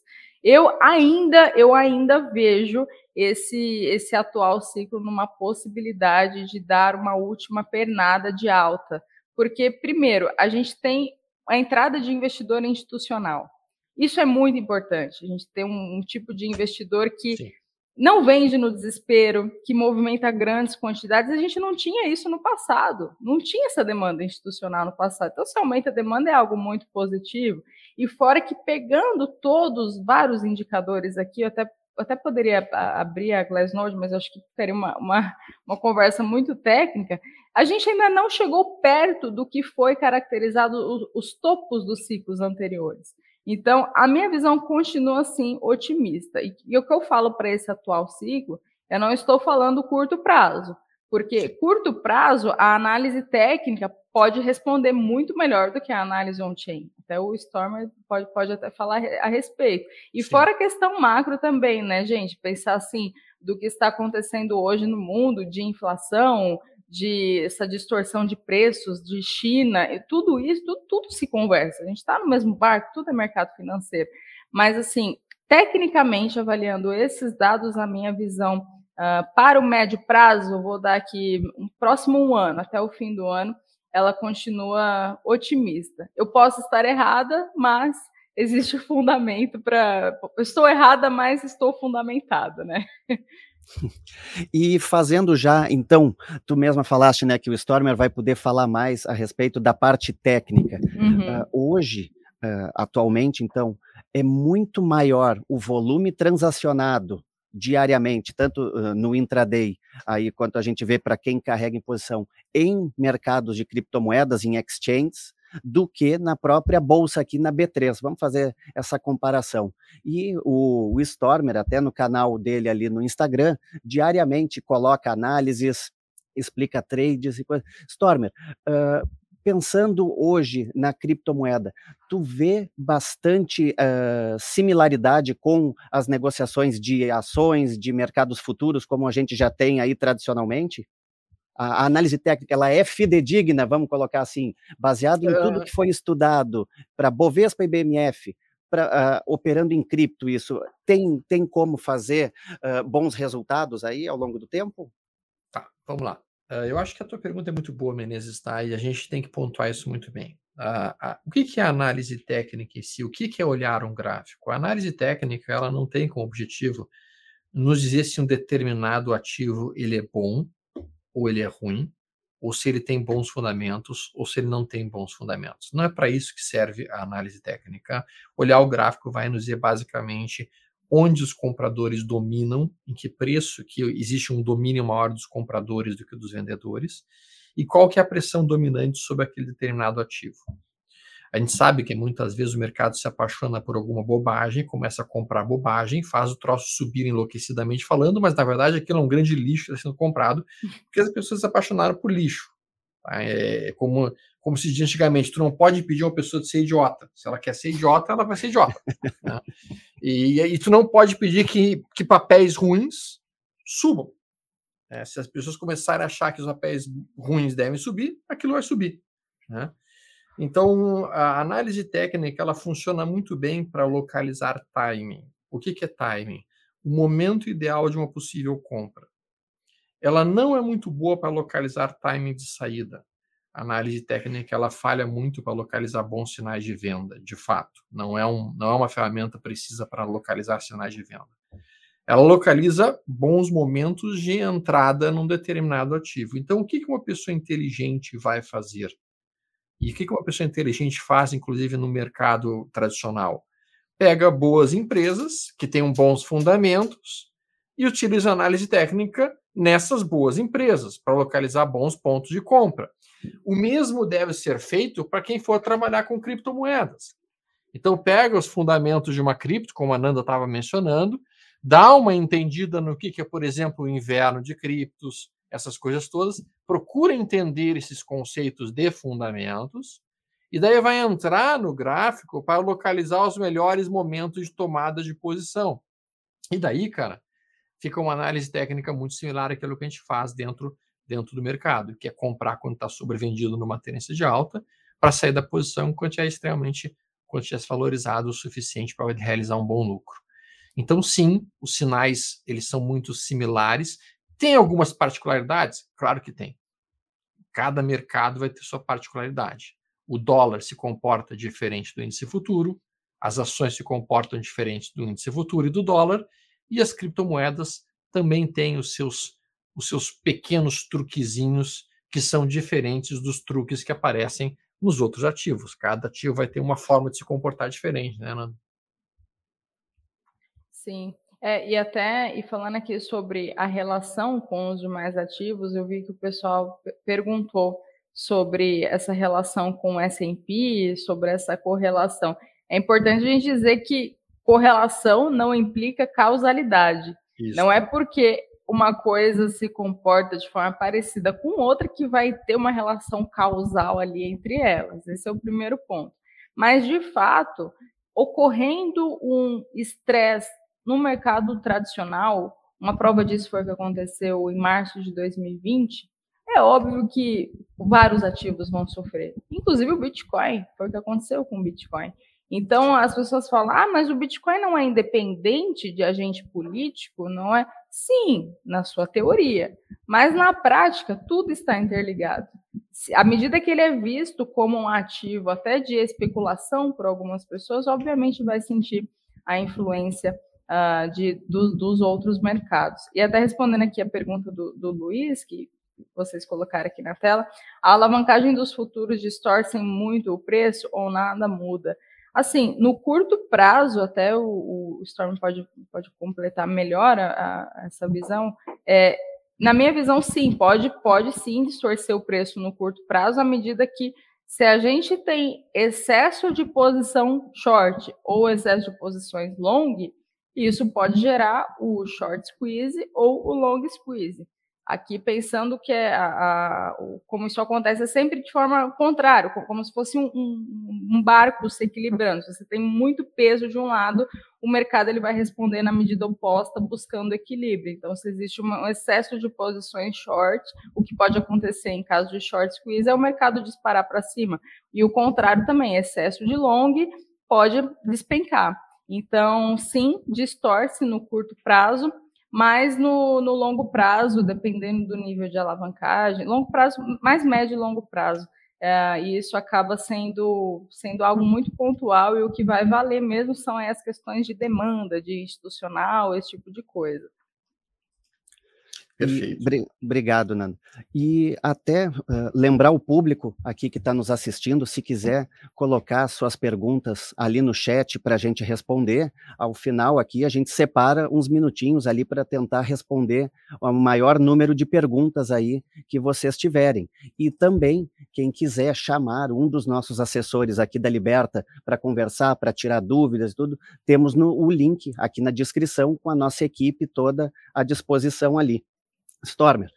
Eu ainda, eu ainda vejo esse, esse atual ciclo numa possibilidade de dar uma última pernada de alta, porque primeiro a gente tem a entrada de investidor institucional. Isso é muito importante. A gente tem um, um tipo de investidor que Sim. não vende no desespero, que movimenta grandes quantidades. A gente não tinha isso no passado. Não tinha essa demanda institucional no passado. Então, se aumenta a demanda, é algo muito positivo. E fora que pegando todos, vários indicadores aqui, eu até, eu até poderia abrir a Glassnode, mas acho que teria uma, uma, uma conversa muito técnica. A gente ainda não chegou perto do que foi caracterizado os, os topos dos ciclos anteriores. Então, a minha visão continua assim otimista. E, e o que eu falo para esse atual ciclo, eu não estou falando curto prazo, porque curto prazo a análise técnica pode responder muito melhor do que a análise on-chain. Até o Stormer pode, pode até falar a respeito. E Sim. fora a questão macro também, né, gente? Pensar assim do que está acontecendo hoje no mundo de inflação, de essa distorção de preços de China, tudo isso, tudo, tudo se conversa. A gente está no mesmo barco, tudo é mercado financeiro. Mas, assim, tecnicamente, avaliando esses dados, a minha visão uh, para o médio prazo, vou dar aqui um próximo um ano, até o fim do ano, ela continua otimista. Eu posso estar errada, mas existe fundamento para. Estou errada, mas estou fundamentada, né? E fazendo já, então, tu mesma falaste, né, que o Stormer vai poder falar mais a respeito da parte técnica. Uhum. Uh, hoje, uh, atualmente, então, é muito maior o volume transacionado diariamente, tanto uh, no intraday, aí quanto a gente vê para quem carrega em posição em mercados de criptomoedas, em exchanges, do que na própria bolsa aqui na B3. Vamos fazer essa comparação. E o, o Stormer, até no canal dele ali no Instagram, diariamente coloca análises, explica trades e coisas. Stormer, uh, pensando hoje na criptomoeda, tu vê bastante uh, similaridade com as negociações de ações, de mercados futuros, como a gente já tem aí tradicionalmente? A, análise técnica ela é fidedigna, vamos colocar assim, baseado em tudo que foi estudado para Bovespa e BMF, pra, uh, operando em cripto, isso tem, tem como fazer uh, bons resultados aí ao longo do tempo? Tá, vamos lá. Uh, eu acho que a tua pergunta é muito boa, Menezes, tá? E a gente tem que pontuar isso muito bem. o que, que é análise técnica em si? O que, que é olhar um gráfico? A análise técnica ela não tem como objetivo nos dizer se um determinado ativo ele é bom ou ele é ruim, ou se ele tem bons fundamentos, ou se ele não tem bons fundamentos. Não é para isso que serve a análise técnica. Olhar o gráfico vai nos dizer basicamente onde os compradores dominam, em que preço que existe um domínio maior dos compradores do que dos vendedores, e qual que é a pressão dominante sobre aquele determinado ativo. A gente sabe que muitas vezes o mercado se apaixona por alguma bobagem, começa a comprar bobagem, faz o troço subir enlouquecidamente falando, mas na verdade aquilo é um grande lixo que está sendo comprado, porque as pessoas se apaixonaram por lixo. É como, como se dizia antigamente, tu não pode pedir uma pessoa de ser idiota. Se ela quer ser idiota, ela vai ser idiota. né? e, e tu não pode pedir que, que papéis ruins subam. É, se as pessoas começarem a achar que os papéis ruins devem subir, aquilo vai subir. Né? Então, a análise técnica ela funciona muito bem para localizar timing. O que, que é timing? O momento ideal de uma possível compra. ela não é muito boa para localizar timing de saída. A análise técnica ela falha muito para localizar bons sinais de venda, de fato. Não é, um, não é uma ferramenta precisa para localizar sinais de venda. Ela localiza bons momentos de entrada num determinado ativo. Então, o que uma pessoa inteligente vai fazer? E o que uma pessoa inteligente faz, inclusive no mercado tradicional? Pega boas empresas que tenham bons fundamentos e utiliza análise técnica nessas boas empresas para localizar bons pontos de compra. O mesmo deve ser feito para quem for trabalhar com criptomoedas. Então, pega os fundamentos de uma cripto, como a Nanda estava mencionando, dá uma entendida no que, é, por exemplo, o inverno de criptos, essas coisas todas, procura entender esses conceitos de fundamentos, e daí vai entrar no gráfico para localizar os melhores momentos de tomada de posição. E daí, cara, fica uma análise técnica muito similar àquilo que a gente faz dentro, dentro do mercado, que é comprar quando está sobrevendido numa tendência de alta, para sair da posição quando é extremamente, quando tivesse valorizado o suficiente para realizar um bom lucro. Então, sim, os sinais eles são muito similares. Tem algumas particularidades? Claro que tem. Cada mercado vai ter sua particularidade. O dólar se comporta diferente do índice futuro, as ações se comportam diferente do índice futuro e do dólar, e as criptomoedas também têm os seus, os seus pequenos truquezinhos que são diferentes dos truques que aparecem nos outros ativos. Cada ativo vai ter uma forma de se comportar diferente, né, Ana? Sim. É, e até, e falando aqui sobre a relação com os demais ativos, eu vi que o pessoal perguntou sobre essa relação com o S&P, sobre essa correlação. É importante a gente dizer que correlação não implica causalidade. Isso. Não é porque uma coisa se comporta de forma parecida com outra que vai ter uma relação causal ali entre elas. Esse é o primeiro ponto. Mas, de fato, ocorrendo um estresse no mercado tradicional, uma prova disso foi o que aconteceu em março de 2020, é óbvio que vários ativos vão sofrer, inclusive o Bitcoin, foi o que aconteceu com o Bitcoin. Então, as pessoas falam, ah, mas o Bitcoin não é independente de agente político, não é? Sim, na sua teoria, mas na prática, tudo está interligado. À medida que ele é visto como um ativo até de especulação por algumas pessoas, obviamente vai sentir a influência uh, de, do, dos outros mercados. E até respondendo aqui a pergunta do, do Luiz, que vocês colocaram aqui na tela, a alavancagem dos futuros distorcem muito o preço ou nada muda? Assim, no curto prazo, até o, o Storm pode, pode completar melhor a, a, essa visão, é, na minha visão, sim, pode, pode sim distorcer o preço no curto prazo, à medida que se a gente tem excesso de posição short ou excesso de posições long, isso pode gerar o short squeeze ou o long squeeze. Aqui pensando que é a, a, como isso acontece é sempre de forma contrária, como se fosse um, um, um, barco se equilibrando. Se você tem muito peso de um lado, o mercado ele vai responder na medida oposta, buscando equilíbrio. Então, se existe um excesso de posições short, o que pode acontecer em caso de short squeeze é o mercado disparar para cima. E o contrário também, excesso de long pode despencar. Então, sim, distorce no curto prazo, mas no, no, longo prazo, dependendo do nível de alavancagem, longo prazo, mais médio e longo prazo, é, e isso acaba sendo, sendo algo muito pontual e o que vai valer mesmo são as questões de demanda, de institucional, esse tipo de coisa. Perfeito. E, obrigado, Nando. E até uh, lembrar o público aqui que está nos assistindo, se quiser colocar suas perguntas ali no chat para a gente responder, ao final aqui a gente separa uns minutinhos ali para tentar responder o maior número de perguntas aí que vocês tiverem. E também, quem quiser chamar um dos nossos assessores aqui da Liberta para conversar, para tirar dúvidas e tudo, temos no, o link aqui na descrição com a nossa equipe toda à disposição ali. Stormer,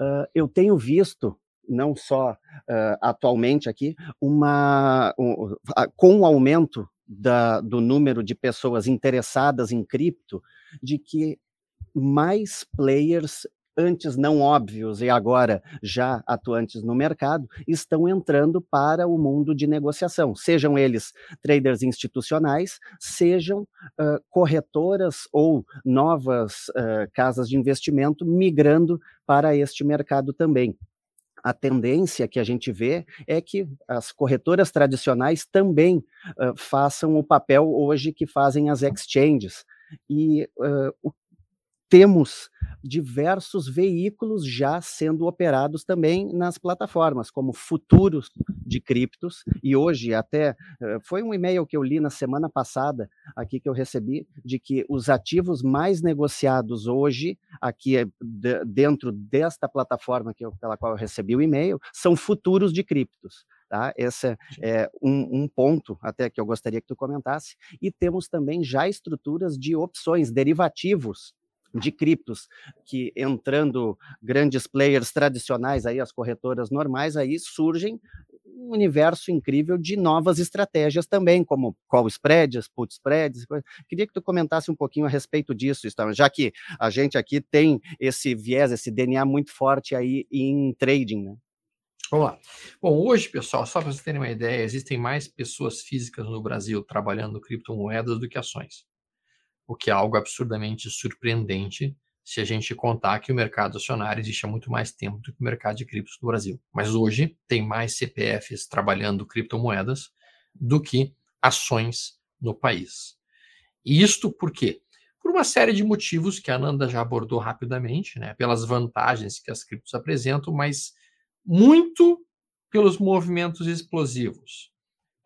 uh, eu tenho visto, não só uh, atualmente aqui, uma, um, com o aumento da, do número de pessoas interessadas em cripto, de que mais players antes não óbvios e agora já atuantes no mercado, estão entrando para o mundo de negociação, sejam eles traders institucionais, sejam uh, corretoras ou novas uh, casas de investimento migrando para este mercado também a tendência que a gente vê é que as corretoras tradicionais também uh, façam o papel hoje que fazem as exchanges. E uh, o temos diversos veículos já sendo operados também nas plataformas, como futuros de criptos, e hoje até eh, foi um e-mail que eu li na semana passada, aqui que eu recebi, de que os ativos mais negociados hoje, aqui eh, dentro desta plataforma que eu, pela qual eu recebi o e-mail, são futuros de criptos. Tá? Esse é um, um, ponto até que eu gostaria que tu comentasse. E temos também já estruturas de opções, derivativos de criptos, que entrando grandes players tradicionais, aí as corretoras normais, aí surgem um universo incrível de novas estratégias também, como call spreads, put spreads. Queria que tu comentasse um pouquinho a respeito disso, já que a gente aqui tem esse viés, esse DNA muito forte aí em trading, né? Vamos lá. Bom, hoje, pessoal, só para vocês terem uma ideia, existem mais pessoas físicas no Brasil trabalhando criptomoedas do que ações o que é algo absurdamente surpreendente se a gente contar que o mercado acionário existe há muito mais tempo do que o mercado de criptos no Brasil. Mas hoje tem mais CPFs trabalhando criptomoedas do que ações no país. E isto por quê? Por uma série de motivos que a Ananda já abordou rapidamente, né? pelas vantagens que as criptos apresentam, mas muito pelos movimentos explosivos.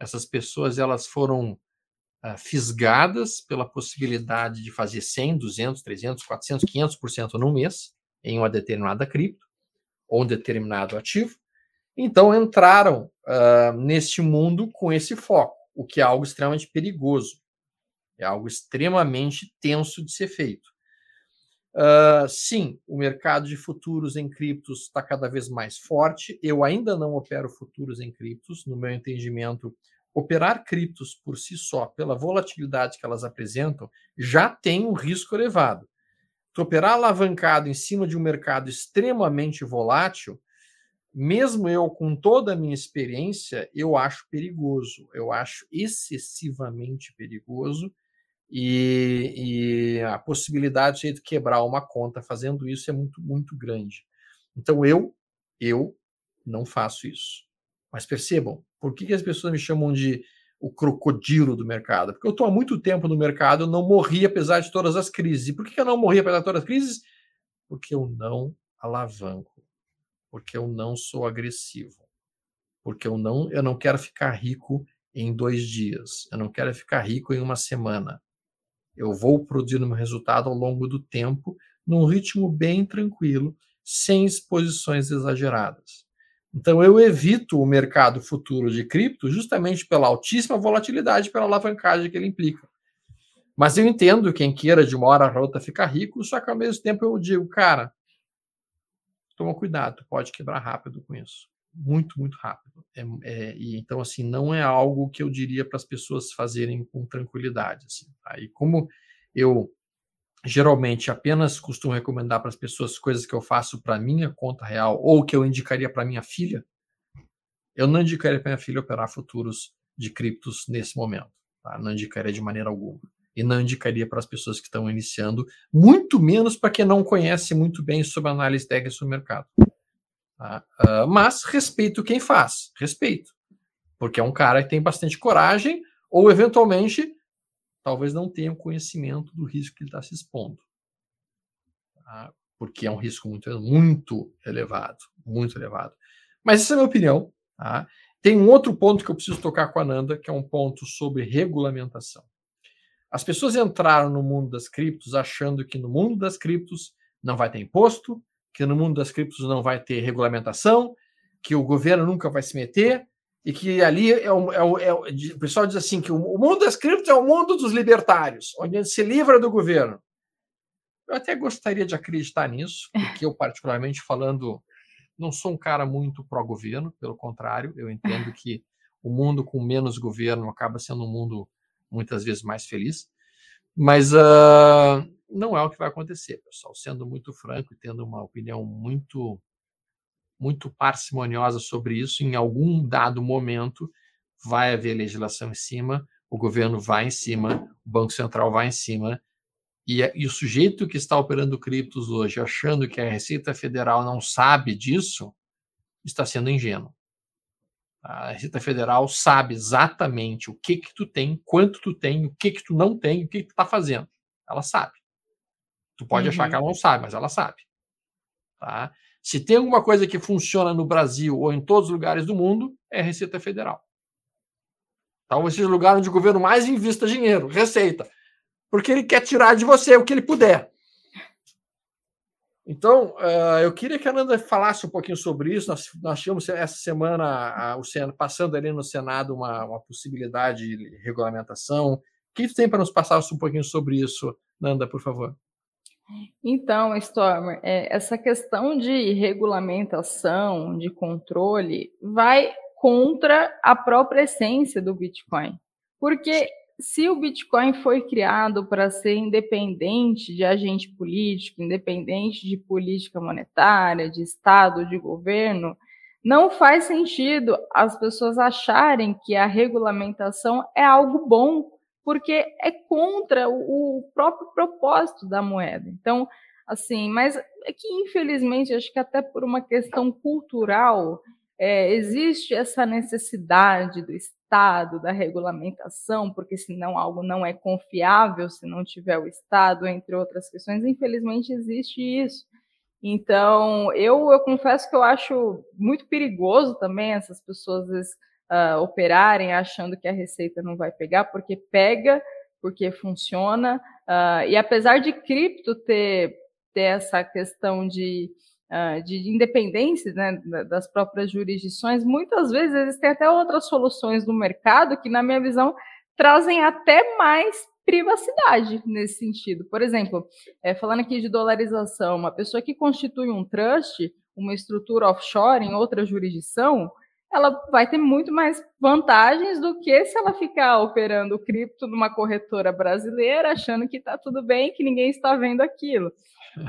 Essas pessoas elas foram uh, fisgadas pela possibilidade de fazer 100, 200, 300, 400, 500% no mês em uma determinada cripto ou um determinado ativo. Então entraram uh, neste mundo com esse foco, o que é algo extremamente perigoso, é algo extremamente tenso de ser feito. Uh, sim, o mercado de futuros em criptos está cada vez mais forte. Eu ainda não opero futuros em criptos. No meu entendimento, operar criptos por si só, pela volatilidade que elas apresentam, já tem um risco elevado. Tu operar alavancado em cima de um mercado extremamente volátil, mesmo eu com toda a minha experiência, eu acho perigoso, eu acho excessivamente perigoso e, e a possibilidade de quebrar uma conta fazendo isso é muito, muito grande. Então eu, eu não faço isso. Mas percebam, por que, que as pessoas me chamam de o crocodilo do mercado? Porque eu estou há muito tempo no mercado, eu não morri apesar de todas as crises. E por que, eu não morri apesar de todas as crises? Porque eu não alavanco, porque eu não sou agressivo, porque eu não, eu não quero ficar rico em dois dias, eu não quero ficar rico em uma semana. Eu vou produzir meu resultado ao longo do tempo, num ritmo bem tranquilo, sem exposições exageradas. Então eu evito o mercado futuro de cripto justamente pela altíssima volatilidade, pela alavancagem que ele implica. Mas eu entendo quem queira de uma hora a outra ficar rico, só que ao mesmo tempo eu digo, cara, toma cuidado, pode quebrar rápido com isso. Muito, muito rápido. É, é, e então, assim, não é algo que eu diria para as pessoas fazerem com tranquilidade. Assim, tá? E como eu geralmente apenas costumo recomendar para as pessoas coisas que eu faço para minha conta real ou que eu indicaria para minha filha, eu não indicaria para minha filha operar futuros de criptos nesse momento. Tá? Não indicaria de maneira alguma. E não indicaria para as pessoas que estão iniciando, muito menos para quem não conhece muito bem sobre análise técnica sobre mercado. Tá? Uh, mas respeito quem faz, respeito. Porque é um cara que tem bastante coragem, ou eventualmente talvez não tenham conhecimento do risco que ele está se expondo. Tá? Porque é um risco muito, muito elevado, muito elevado. Mas essa é a minha opinião. Tá? Tem um outro ponto que eu preciso tocar com a Nanda, que é um ponto sobre regulamentação. As pessoas entraram no mundo das criptos achando que no mundo das criptos não vai ter imposto, que no mundo das criptos não vai ter regulamentação, que o governo nunca vai se meter, e que ali é o, é o, é o, o pessoal diz assim que o, mundo das criptos é o mundo dos libertários, onde a gente se livra do governo. Eu até gostaria de acreditar nisso, porque eu, particularmente falando, não sou um cara muito pró-governo, pelo contrário, eu entendo que o mundo com menos governo acaba sendo um mundo muitas vezes mais feliz. Mas uh, não é o que vai acontecer, pessoal. Sendo muito franco e tendo uma opinião muito, muito parcimoniosa sobre isso, em algum dado momento vai haver legislação em cima, o governo vai em cima, o Banco Central vai em cima, e, e, o sujeito que está operando criptos hoje, achando que a Receita Federal não sabe disso, está sendo ingênuo. A Receita Federal sabe exatamente o que que tu tem, quanto tu tem, o que que tu não tem, o que que tu está fazendo. Ela sabe. Tu pode uhum. achar que ela não sabe, mas ela sabe. Tá? Se tem alguma coisa que funciona no Brasil ou em todos os lugares do mundo, é a Receita Federal. Talvez seja o lugar onde o governo mais invista dinheiro, Receita. Porque ele quer tirar de você o que ele puder. Então, uh, eu queria que a Nanda falasse um pouquinho sobre isso. Nós, nós tínhamos essa semana, o Senado, passando ali no Senado, uma, uma possibilidade de regulamentação. O que tem para nos passar um pouquinho sobre isso, Nanda, por favor? Então, Stormer, é, essa questão de regulamentação, de controle, vai contra a própria essência do Bitcoin. Porque se o Bitcoin foi criado para ser independente de agente político, independente de política monetária, de Estado, de governo, não faz sentido as pessoas acharem que a regulamentação é algo bom, porque é contra o próprio propósito da moeda. Então, assim, mas é que infelizmente, acho que até por uma questão cultural, é, existe essa necessidade do Estado, da regulamentação, porque senão algo não é confiável se não tiver o Estado, entre outras questões. Infelizmente, existe isso. Então, eu, eu confesso que eu acho muito perigoso também essas pessoas uh, operarem achando que a receita não vai pegar, porque pega, porque funciona. Uh, e apesar de cripto ter, ter essa questão de uh, de independência né, das próprias jurisdições, muitas vezes existem até outras soluções no mercado que, na minha visão, trazem até mais privacidade nesse sentido. Por exemplo, é, falando aqui de dolarização, uma pessoa que constitui um trust, uma estrutura offshore em outra jurisdição, ela vai ter muito mais vantagens do que se ela ficar operando cripto numa corretora brasileira, achando que está tudo bem, que ninguém está vendo aquilo.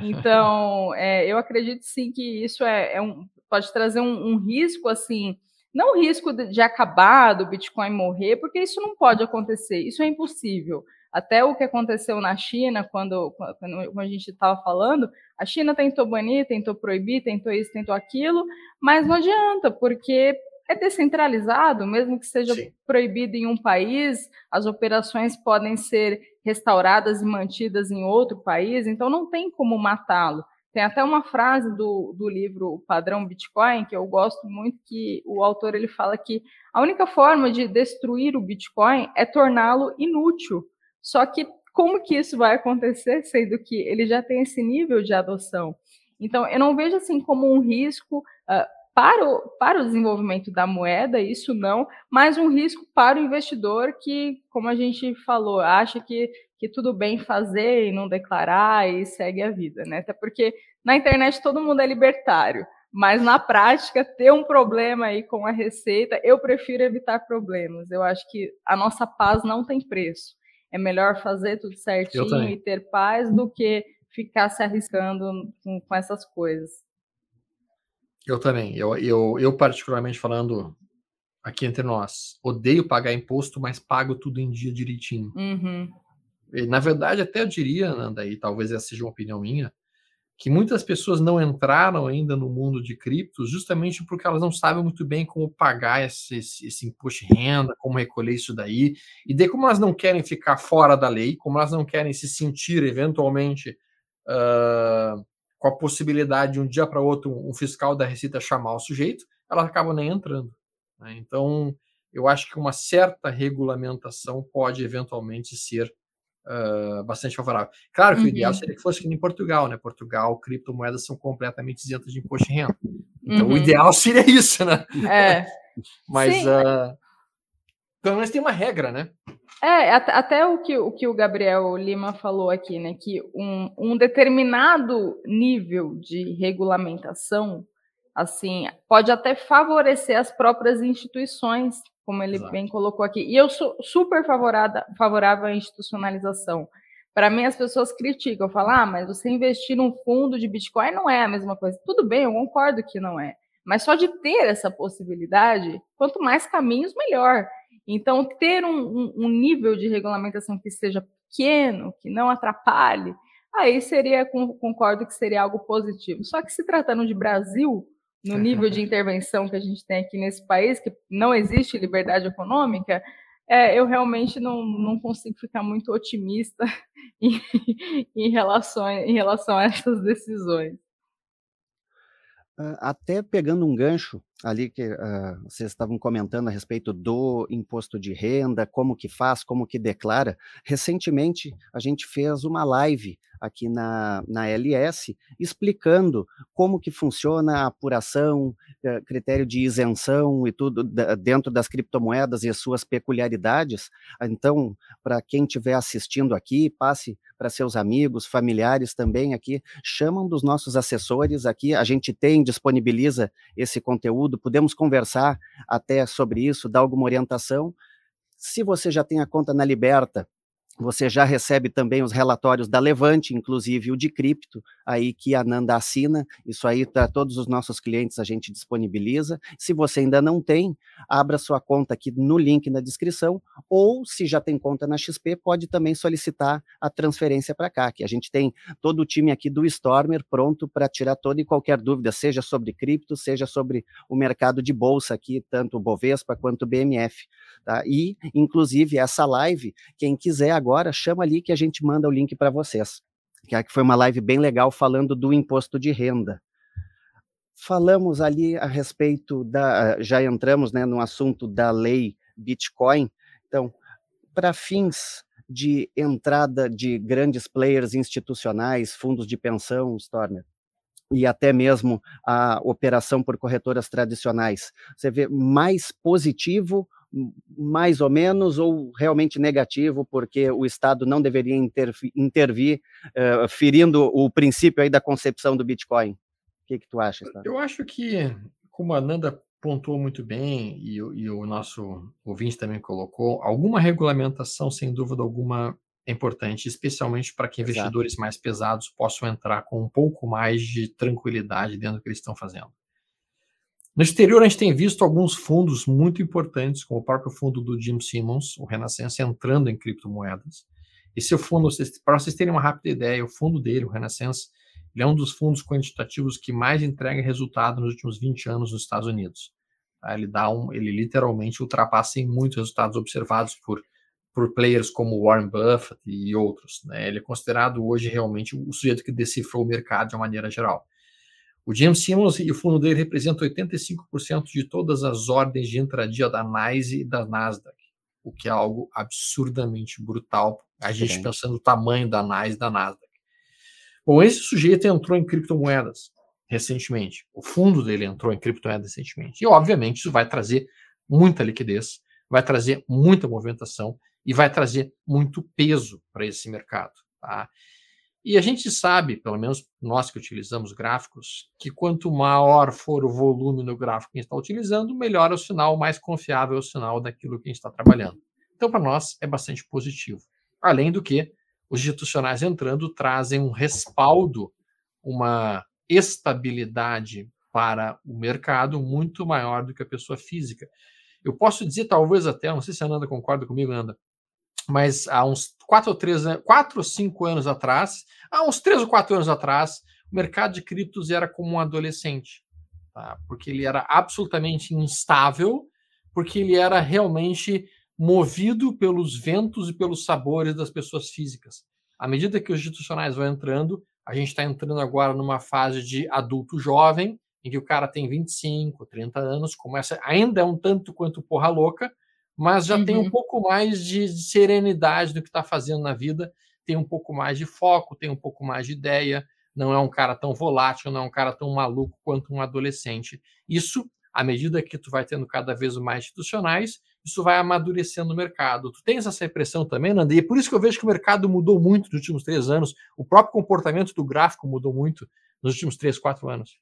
Então, é, eu acredito sim que isso é, é um, pode trazer um, um, risco, assim, não risco de, de acabar do Bitcoin morrer, porque isso não pode acontecer, isso é impossível. Até o que aconteceu na China, quando, quando a gente estava falando, a China tentou banir, tentou proibir, tentou isso, tentou aquilo, mas não adianta, porque é descentralizado, mesmo que seja Sim. proibido em um país, as operações podem ser restauradas e mantidas em outro país, então não tem como matá-lo. Tem até uma frase do, do livro o Padrão Bitcoin, que eu gosto muito, que o autor ele fala que a única forma de destruir o Bitcoin é torná-lo inútil. Só que como que isso vai acontecer, sendo que ele já tem esse nível de adoção? Então, eu não vejo assim como um risco uh, para o, para o desenvolvimento da moeda, isso não, mas um risco para o investidor que, como a gente falou, acha que, que tudo bem fazer e não declarar e segue a vida, né? Até porque na internet todo mundo é libertário, mas na prática, ter um problema aí com a receita, eu prefiro evitar problemas. Eu acho que a nossa paz não tem preço. É melhor fazer tudo certinho e ter paz do que ficar se arriscando com, com essas coisas. Eu também. Eu, eu, eu, particularmente falando aqui entre nós, odeio pagar imposto, mas pago tudo em dia direitinho. Uhum. E, na verdade, até eu diria, Nanda, e talvez essa seja uma opinião minha, que muitas pessoas não entraram ainda no mundo de criptos justamente porque elas não sabem muito bem como pagar esse, esse, esse imposto de renda, como recolher isso daí. E daí, como elas não querem ficar fora da lei, como elas não querem se sentir eventualmente. Uh, com a possibilidade de um dia para outro um fiscal da Receita chamar o sujeito, elas acabam nem entrando. Né? Então, eu acho que uma certa regulamentação pode eventualmente ser uh, bastante favorável. Claro que uhum. o ideal uhum. seria que fosse que em Portugal, né? Portugal, criptomoedas são completamente isentas de imposto de renda. Então, uhum. o ideal seria isso, né? É. Mas, uh, pelo menos tem uma regra, né? É, até o que, o que o Gabriel Lima falou aqui, né? Que um, um determinado nível de regulamentação, assim, pode até favorecer as próprias instituições, como ele Exato. bem colocou aqui. E eu sou super favorável, favorável à institucionalização. para mim as pessoas criticam, falam, ah, mas você investir num fundo de Bitcoin não é a mesma coisa. Tudo bem, eu concordo que não é. Mas só de ter essa possibilidade, quanto mais caminhos, melhor. Então, ter um, um, um nível de regulamentação que seja pequeno, que não atrapalhe, aí seria, concordo que seria algo positivo. Só que se tratando de Brasil, no nível de intervenção que a gente tem aqui nesse país, que não existe liberdade econômica, é, eu realmente não, não consigo ficar muito otimista em, em, relação, em relação a essas decisões. Até pegando um gancho ali que uh, vocês estavam comentando a respeito do imposto de renda, como que faz, como que declara. Recentemente a gente fez uma live aqui na, na LS explicando como que funciona a apuração, uh, critério de isenção e tudo dentro das criptomoedas e as suas peculiaridades. Então, para quem estiver assistindo aqui, passe para seus amigos, familiares também aqui, chamam dos nossos assessores aqui, a gente tem, disponibiliza esse conteúdo podemos conversar até sobre isso, dar alguma orientação. Se você já tem a conta na Liberta, você já recebe também os relatórios da Levante, inclusive o de cripto, aí que a Nanda assina. Isso aí para todos os nossos clientes a gente disponibiliza. Se você ainda não tem, abra sua conta aqui no link na descrição, ou se já tem conta na XP, pode também solicitar a transferência para cá, que a gente tem todo o time aqui do Stormer pronto para tirar toda e qualquer dúvida, seja sobre cripto, seja sobre o mercado de bolsa aqui, tanto o Bovespa quanto o BMF. Tá? E, inclusive, essa live, quem quiser agora, chama ali que a gente manda o link para vocês. Que foi uma live bem legal falando do imposto de renda. Falamos ali a respeito da. Já entramos né, no assunto da lei Bitcoin. Então, para fins de entrada de grandes players institucionais, fundos de pensão, Stormer, e até mesmo a operação por corretoras tradicionais, você vê mais positivo mais ou menos ou realmente negativo, porque o Estado não deveria intervir, intervir uh, ferindo o princípio aí da concepção do Bitcoin? O que, que tu acha? Eu acho que, como a Nanda pontuou muito bem e, e, o nosso ouvinte também colocou, alguma regulamentação, sem dúvida alguma, é importante, especialmente para que investidores Exato. mais pesados possam entrar com um pouco mais de tranquilidade dentro do que eles estão fazendo. No exterior, a gente tem visto alguns fundos muito importantes, como o próprio fundo do Jim Simmons, o Renaissance, entrando em criptomoedas. Esse fundo, para vocês terem uma rápida ideia, o fundo dele, o Renaissance, ele é um dos fundos quantitativos que mais entrega resultado nos últimos 20 anos nos Estados Unidos. Tá? Ele, dá um, ele literalmente ultrapassa em muitos resultados observados por, por players como Warren Buffett e outros. Né? Ele é considerado hoje realmente o sujeito que decifrou o mercado de uma maneira geral. O James Simmons e o fundo dele representam 85% de todas as ordens de intradia da NYSE e da Nasdaq, o que é algo absurdamente brutal, a gente pensando no tamanho da NYSE e da Nasdaq. Bom, esse sujeito entrou em criptomoedas recentemente. O fundo dele entrou em criptomoedas recentemente. E, obviamente, isso vai trazer muita liquidez, vai trazer muita movimentação e vai trazer muito peso para esse mercado. Tá? E a gente sabe, pelo menos nós que utilizamos gráficos, que quanto maior for o volume no gráfico que a gente está utilizando, melhor é o sinal, mais confiável é o sinal daquilo que a gente está trabalhando. Então, para nós, é bastante positivo. Além do que, os institucionais entrando trazem um respaldo, uma estabilidade para o mercado muito maior do que a pessoa física. Eu posso dizer, talvez até, não sei se a Nanda concorda comigo, Nanda, mas há uns quatro ou três, quatro ou cinco anos atrás, há uns três ou quatro anos atrás, o mercado de criptos era como um adolescente, tá? porque ele era absolutamente instável, porque ele era realmente movido pelos ventos e pelos sabores das pessoas físicas. À medida que os institucionais vão entrando, a gente está entrando agora numa fase de adulto jovem, em que o cara tem 25, 30 anos, começa ainda é um tanto quanto porra louca, mas já uhum. tem um uhum. pouco mais de, serenidade do que está fazendo na vida, tem um pouco mais de foco, tem um pouco mais de ideia, não é um cara tão volátil, não é um cara tão maluco quanto um adolescente. Isso, à medida que tu vai tendo cada vez mais institucionais, isso vai amadurecendo o mercado. Tu tens essa impressão também, Nanda? E é por isso que eu vejo que o mercado mudou muito nos últimos três anos, o próprio comportamento do gráfico mudou muito nos últimos três, quatro anos.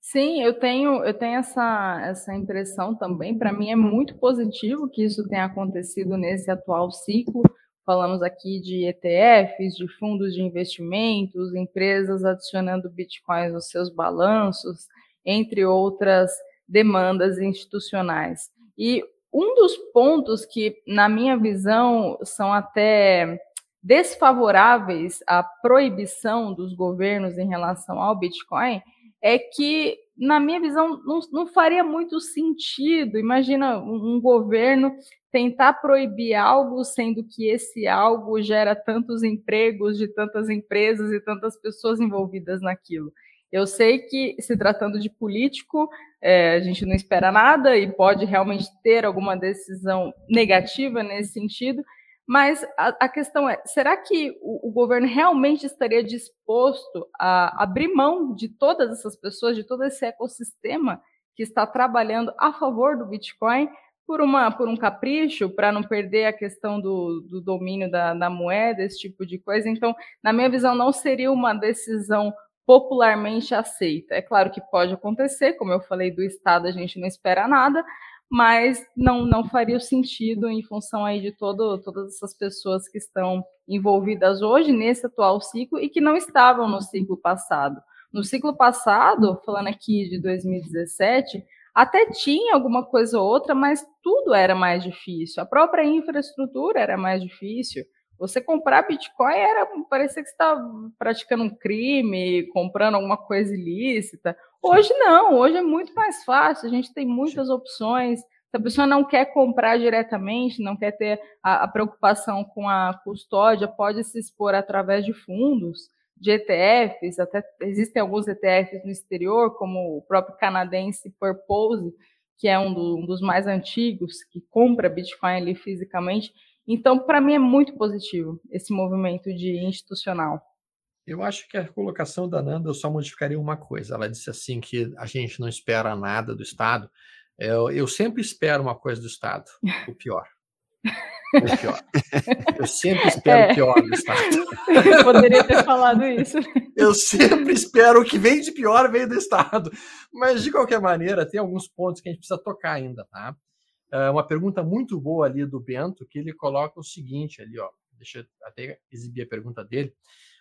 Sim, eu tenho, eu tenho essa, essa impressão também. Para mim é muito positivo que isso tenha acontecido nesse atual ciclo, Falamos aqui de ETFs, de fundos de investimentos, empresas adicionando bitcoins aos seus balanços, entre outras demandas institucionais. E um dos pontos que, na minha visão, são até desfavoráveis à proibição dos governos em relação ao Bitcoin é que, na minha visão, não, não faria muito sentido. Imagina um, um governo tentar proibir algo, sendo que esse algo gera tantos empregos de tantas empresas e tantas pessoas envolvidas naquilo. Eu sei que, se tratando de político, é, a gente não espera nada e pode realmente ter alguma decisão negativa nesse sentido, mas a, a questão é: será que o, o, governo realmente estaria disposto a abrir mão de todas essas pessoas, de todo esse ecossistema que está trabalhando a favor do Bitcoin por, uma, por um capricho, para não perder a questão do, do domínio da, da moeda, esse tipo de coisa? Então, na minha visão, não seria uma decisão popularmente aceita. É claro que pode acontecer, como eu falei do Estado, a gente não espera nada, mas não, não faria sentido em função aí de todo, todas essas pessoas que estão envolvidas hoje nesse atual ciclo e que não estavam no ciclo passado. No ciclo passado, falando aqui de 2017, até tinha alguma coisa ou outra, mas tudo era mais difícil. A própria infraestrutura era mais difícil. Você comprar Bitcoin era parecia que você estava praticando um crime, comprando alguma coisa ilícita. Hoje não, hoje é muito mais fácil, a gente tem muitas opções. Se a pessoa não quer comprar diretamente, não quer ter a, a preocupação com a custódia, pode se expor através de fundos, de ETFs, até existem alguns ETFs no exterior, como o próprio canadense Purpose, que é um, do, um dos mais antigos, que compra Bitcoin ali fisicamente então, para mim, é muito positivo esse movimento de institucional. Eu acho que a colocação da Nanda eu só modificaria uma coisa. Ela disse assim que a gente não espera nada do Estado. Eu, eu sempre espero uma coisa do Estado, o pior. O pior. Eu sempre espero é. o pior do Estado. Eu poderia ter falado isso. Eu sempre espero o que vem de pior vem do Estado. Mas, de qualquer maneira, tem alguns pontos que a gente precisa tocar ainda, tá? É uma pergunta muito boa ali do Bento, que ele coloca o seguinte ali, ó. Deixa eu até exibir a pergunta dele.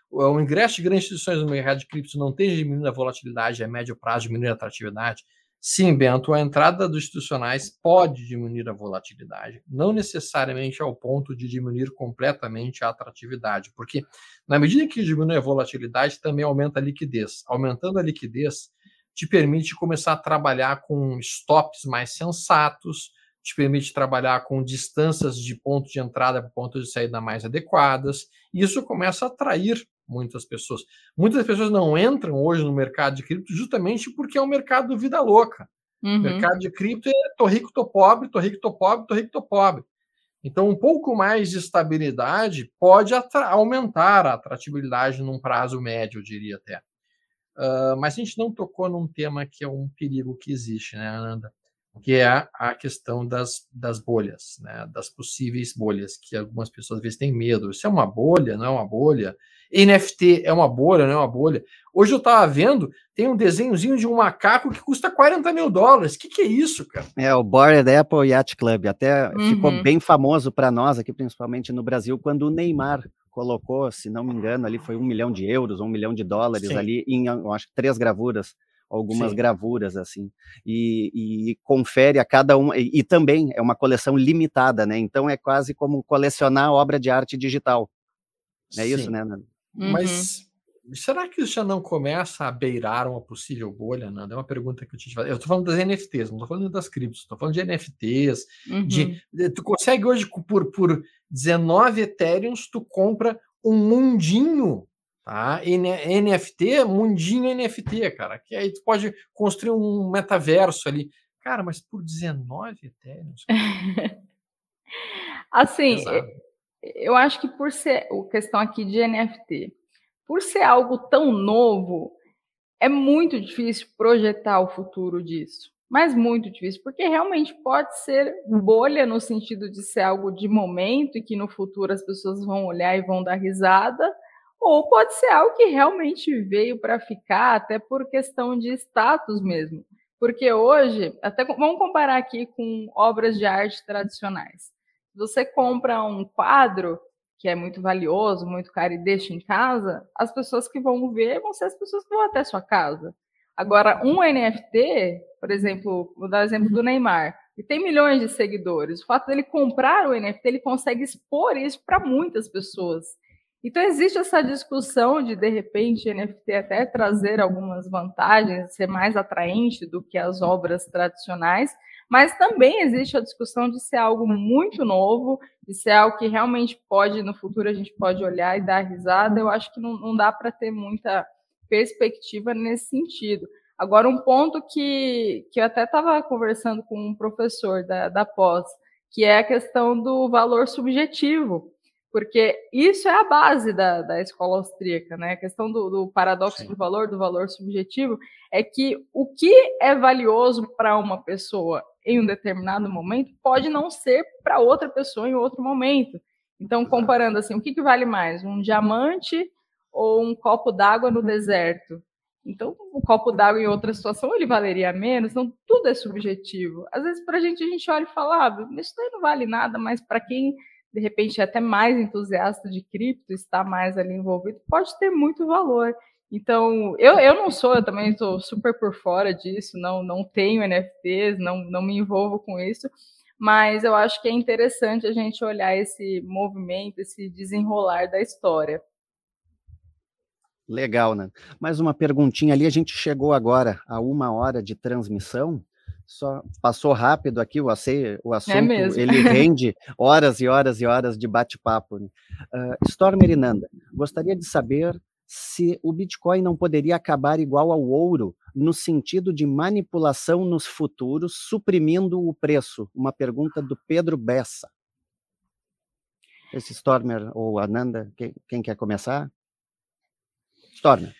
O ingresso de grandes instituições no mercado de criptos não tem diminuído a volatilidade a médio prazo, diminuir a atratividade? Sim, Bento, a entrada dos institucionais pode diminuir a volatilidade, não necessariamente ao ponto de diminuir completamente a atratividade, porque na medida que diminui a volatilidade, também aumenta a liquidez. Aumentando a liquidez, te permite começar a trabalhar com stops mais sensatos, te permite trabalhar com distâncias de ponto de entrada para ponto de saída mais adequadas, e isso começa a atrair muitas pessoas. Muitas pessoas não entram hoje no mercado de cripto justamente porque é um mercado vida louca. Uhum. O mercado de cripto é tô rico, tô pobre, tô rico, tô pobre, tô rico, tô pobre. Então, um pouco mais de estabilidade pode aumentar a atratividade num prazo médio, eu diria até. Uh, mas a gente não tocou num tema que é um perigo que existe, né, Ananda? Que é a questão das, das bolhas, né? das possíveis bolhas, que algumas pessoas às vezes têm medo. Isso é uma bolha, não é uma bolha? NFT é uma bolha, não é uma bolha? Hoje eu estava vendo, tem um desenhozinho de um macaco que custa 40 mil dólares. O que, que é isso, cara? É o Bored Apple Yacht Club. Até uhum. ficou bem famoso para nós aqui, principalmente no Brasil, quando o Neymar colocou, se não me engano, ali foi um milhão de euros, um milhão de dólares Sim. ali em, acho que três gravuras algumas Sim. gravuras assim e, e, confere a cada um e, e, também é uma coleção limitada, né? Então é quase como colecionar obra de arte digital, é isso, né? Uhum. Mas será que isso já não começa a beirar uma possível bolha, Nanda? É uma pergunta que eu te faço. Eu estou falando das NFTs, não estou falando das criptos, estou falando de NFTs. Uhum. De, tu consegue hoje por, por 19 Ethereums, tu compra um mundinho Tá? NFT, mundinho NFT, cara. Que aí tu pode construir um metaverso ali. Cara, mas por 19 Ethereum. assim, Exato. eu acho que por ser a questão aqui de NFT, por ser algo tão novo, é muito difícil projetar o futuro disso. Mas muito difícil, porque realmente pode ser bolha no sentido de ser algo de momento e que no futuro as pessoas vão olhar e vão dar risada, ou pode ser algo que realmente veio para ficar, até por questão de status mesmo. Porque hoje, até vamos comparar aqui com obras de arte tradicionais. Você compra um quadro, que é muito valioso, muito caro e deixa em casa, as pessoas que vão ver vão ser as pessoas que vão até sua casa. Agora, um NFT, por exemplo, vou dar o exemplo do Neymar, que tem milhões de seguidores. O fato dele comprar o NFT, ele consegue expor isso para muitas pessoas. Então, existe essa discussão de, de repente, NFT até trazer algumas vantagens, ser mais atraente do que as obras tradicionais, mas também existe a discussão de ser algo muito novo, de ser algo que realmente pode, no futuro, a gente pode olhar e dar risada. Eu acho que não, não dá para ter muita perspectiva nesse sentido. Agora, um ponto que, que eu até estava conversando com um professor da, da pós, que é a questão do valor subjetivo, porque isso é a base da, da escola austríaca, né? A questão do, do paradoxo Sim. do valor, do valor subjetivo, é que o que é valioso para uma pessoa em um determinado momento pode não ser para outra pessoa em outro momento. Então, comparando assim, o que, que vale mais? Um diamante ou um copo d'água no deserto? Então, o copo d'água em outra situação ele valeria menos, então tudo é subjetivo. Às vezes, para a gente, a gente olha e fala, ah, isso daí não vale nada, mas para quem, de repente, é até mais entusiasta de cripto, está mais ali envolvido, pode ter muito valor. Então, eu, eu não sou, eu também estou super por fora disso, não, não tenho NFTs, não, não me envolvo com isso, mas eu acho que é interessante a gente olhar esse movimento, esse desenrolar da história. Legal, né? Mais uma perguntinha ali. A gente chegou agora a uma hora de transmissão. Só passou rápido aqui o, ace, o é assunto. É ele rende horas e horas e horas de bate-papo. Né? Uh, Stormer Inanda, gostaria de saber se o Bitcoin não poderia acabar igual ao ouro no sentido de manipulação nos futuros, suprimindo o preço. Uma pergunta do Pedro Bessa. Esse Stormer ou Ananda, quem, quem quer começar? Stormer.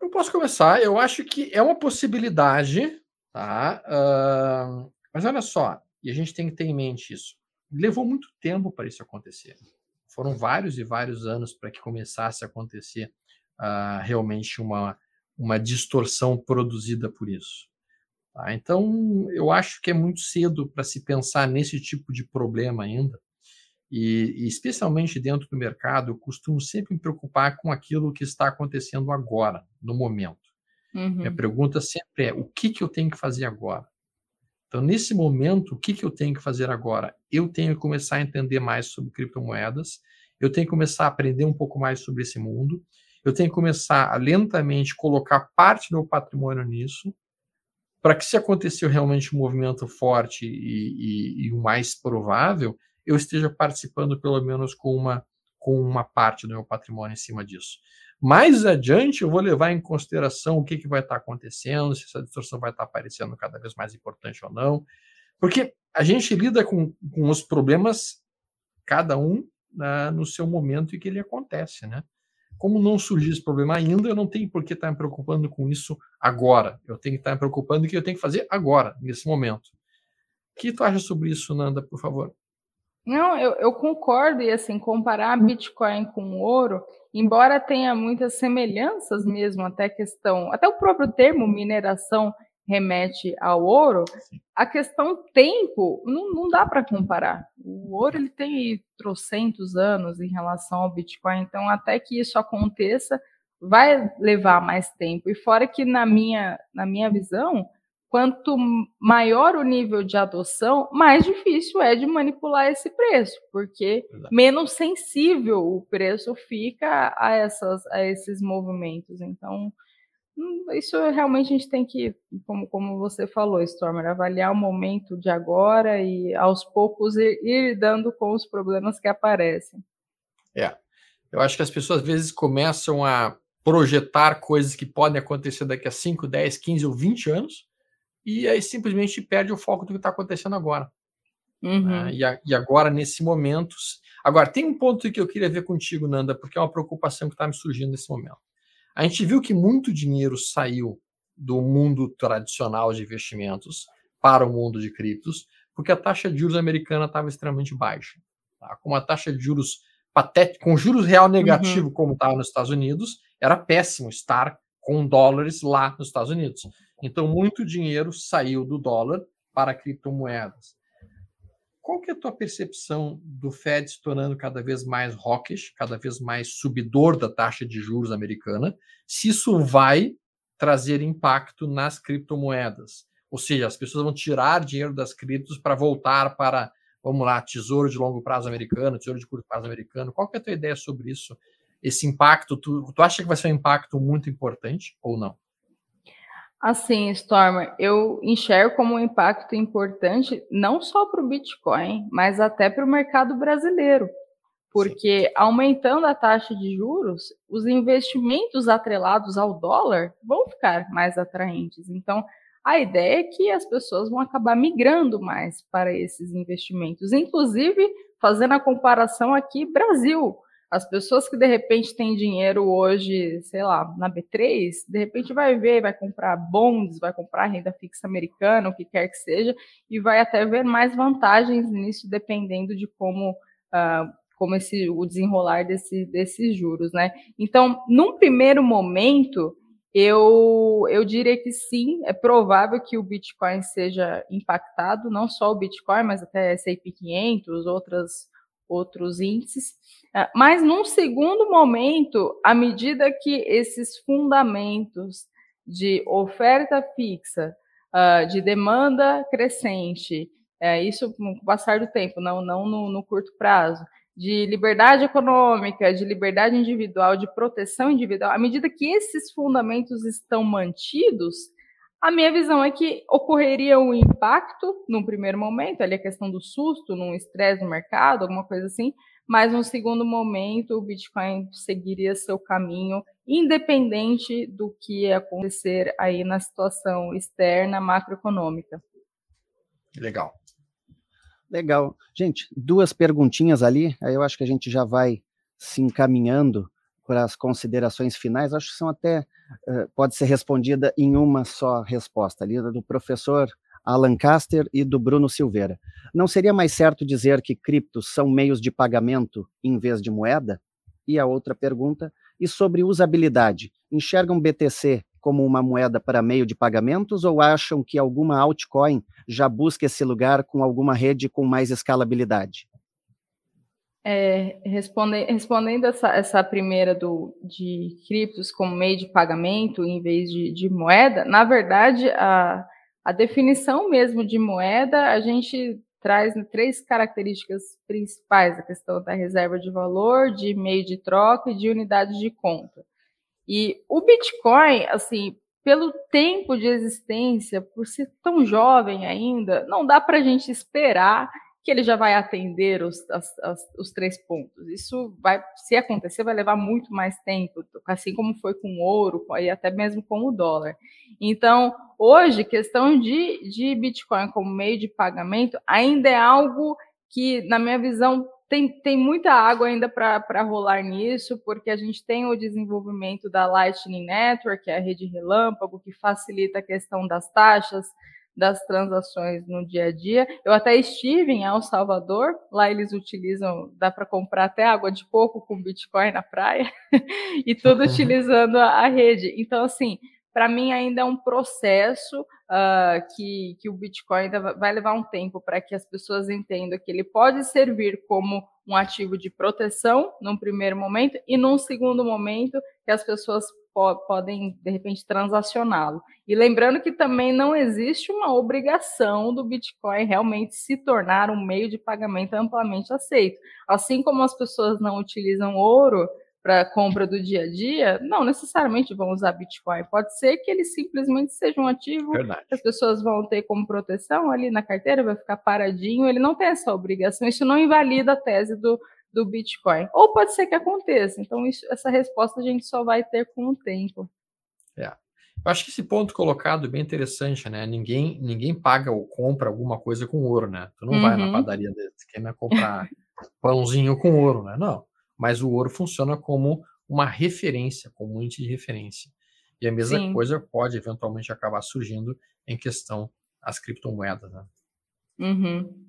Eu posso começar. Eu acho que é uma possibilidade, tá? Uh, mas olha só, e a gente tem que ter em mente isso. Levou muito tempo para isso acontecer. Foram vários e vários anos para que começasse a acontecer uh, realmente uma, uma distorção produzida por isso. Tá? Então, eu acho que é muito cedo para se pensar nesse tipo de problema ainda. E, e, especialmente dentro do mercado, eu costumo sempre me preocupar com aquilo que está acontecendo agora, no momento. Uhum. Minha pergunta sempre é: o que, que eu tenho que fazer agora? Então, nesse momento, o que, que eu tenho que fazer agora? Eu tenho que começar a entender mais sobre criptomoedas, eu tenho que começar a aprender um pouco mais sobre esse mundo, eu tenho que começar a lentamente colocar parte do meu patrimônio nisso, para que, se acontecer realmente um movimento forte e, e, e o mais provável, eu esteja participando pelo menos com uma, com uma parte do meu patrimônio em cima disso. Mais adiante, eu vou levar em consideração o que, que vai estar acontecendo, se essa distorção vai estar aparecendo cada vez mais importante ou não, porque a gente lida com, com os problemas, cada um né, no seu momento em que ele acontece, né? Como não surgiu esse problema ainda, eu não tenho por que estar me preocupando com isso agora. Eu tenho que estar me preocupando com o que eu tenho que fazer agora, nesse momento. O que tu acha sobre isso, Nanda, por favor? Não, eu, eu, concordo, e assim, comparar Bitcoin com ouro, embora tenha muitas semelhanças mesmo, até questão, até o próprio termo mineração remete ao ouro, a questão tempo não, não dá para comparar. O ouro ele tem trocentos anos em relação ao Bitcoin, então até que isso aconteça vai levar mais tempo. E fora que na minha, na minha visão, quanto maior o nível de adoção, mais difícil é de manipular esse preço, porque Exato. menos sensível o preço fica a, essas, a esses movimentos. Então, hum, isso realmente a gente tem que, como, como você falou, Stormer, avaliar o momento de agora e aos poucos ir, ir lidando com os problemas que aparecem. É, eu acho que as pessoas às vezes começam a projetar coisas que podem acontecer daqui a 5, 10, 15 ou 20 anos, e aí simplesmente perde o foco do que está acontecendo agora. Uhum. Né? E, a, e, agora, nesse momento. Agora, tem um ponto que eu queria ver contigo, Nanda, porque é uma preocupação que está me surgindo nesse momento. A gente viu que muito dinheiro saiu do mundo tradicional de investimentos para o mundo de criptos, porque a taxa de juros americana estava extremamente baixa. Tá? Com a taxa de juros patética, com juros real negativo, uhum. como estava nos Estados Unidos, era péssimo estar com dólares lá nos Estados Unidos. Então, muito dinheiro saiu do dólar para criptomoedas. qual que é a tua percepção do Fed se tornando cada vez mais hawkish, cada vez mais subidor da taxa de juros americana, se isso vai trazer impacto nas criptomoedas? Ou seja, as pessoas vão tirar dinheiro das criptos para voltar para, vamos lá, tesouro de longo prazo americano, tesouro de curto prazo americano. Qual que é a tua ideia sobre isso? Esse impacto, tu, tu acha que vai ser um impacto muito importante ou não? Assim, Stormer, eu enxergo como um impacto importante não só para o Bitcoin, mas até para o mercado brasileiro. Porque Sim. aumentando a taxa de juros, os investimentos atrelados ao dólar vão ficar mais atraentes. Então, a ideia é que as pessoas vão acabar migrando mais para esses investimentos. Inclusive, fazendo a comparação aqui, Brasil. As pessoas que de repente têm dinheiro hoje, sei lá, na B3, de repente vai ver, vai comprar bonds, vai comprar renda fixa americana, o que quer que seja, e vai até ver mais vantagens nisso, dependendo de como, uh, como esse, o desenrolar desse, desses juros, né? Então, num primeiro momento, eu, eu diria que sim, é provável que o Bitcoin seja impactado, não só o Bitcoin, mas até S&P 500, outras outros índices. Ah, mas num segundo momento, à medida que esses fundamentos de oferta fixa, ah, de demanda crescente, é, isso com o passar do tempo, não, não no, no curto prazo, de liberdade econômica, de liberdade individual, de proteção individual, à medida que esses fundamentos estão mantidos, a minha visão é que ocorreria um impacto num primeiro momento, ali a questão do susto, num estresse no mercado, alguma coisa assim, mas num segundo momento o Bitcoin seguiria seu caminho, independente do que acontecer aí na situação externa macroeconômica. Legal. Legal. Gente, duas perguntinhas ali, aí eu acho que a gente já vai se encaminhando para as considerações finais, acho que são até, uh, pode ser respondida em uma só resposta, ali do professor Alan Caster e do Bruno Silveira. Não seria mais certo dizer que criptos são meios de pagamento em vez de moeda? E a outra pergunta, e sobre usabilidade, enxergam BTC como uma moeda para meio de pagamentos ou acham que alguma altcoin já busca esse lugar com alguma rede com mais escalabilidade? É, responde, respondendo essa, essa primeira do, de criptos como meio de pagamento em vez de, de moeda, na verdade, a, a definição mesmo de moeda, a gente traz três características principais: a questão da reserva de valor, de meio de troca e de unidade de conta. E o Bitcoin, assim, pelo tempo de existência, por ser tão jovem ainda, não dá para a gente esperar que ele já vai atender os, as, as, os três pontos. Isso vai, se acontecer, vai levar muito mais tempo, assim como foi com o ouro e até mesmo com o dólar. Então, hoje, questão de, de Bitcoin como meio de pagamento ainda é algo que, na minha visão, tem, tem muita água ainda para rolar nisso, porque a gente tem o desenvolvimento da Lightning Network, que é a rede relâmpago, que facilita a questão das taxas, das transações no dia a dia. Eu até estive em El Salvador, lá eles utilizam, dá para comprar até água de coco com Bitcoin na praia, e tudo uhum. utilizando a, a rede. Então, assim, para mim ainda é um processo uh, que, que o Bitcoin ainda vai levar um tempo para que as pessoas entendam que ele pode servir como um ativo de proteção num primeiro momento e num segundo momento que as pessoas po podem de repente transacioná-lo. E lembrando que também não existe uma obrigação do Bitcoin realmente se tornar um meio de pagamento amplamente aceito. Assim como as pessoas não utilizam ouro para compra do dia a dia, não necessariamente vão usar Bitcoin. Pode ser que ele simplesmente seja um ativo Verdade. que as pessoas vão ter como proteção ali na carteira, vai ficar paradinho. Ele não tem essa obrigação. Isso não invalida a tese do, do Bitcoin. Ou pode ser que aconteça. Então, isso, essa resposta a gente só vai ter com o tempo. É. Eu acho que esse ponto colocado é bem interessante, né? Ninguém, ninguém paga ou compra alguma coisa com ouro, né? Tu não uhum. vai na uhum. padaria desse, quer comprar pãozinho com ouro, né? Não mas o ouro funciona como uma referência, como um índice de referência. E a mesma Sim. coisa pode eventualmente acabar surgindo em questão as criptomoedas. Né? Uhum.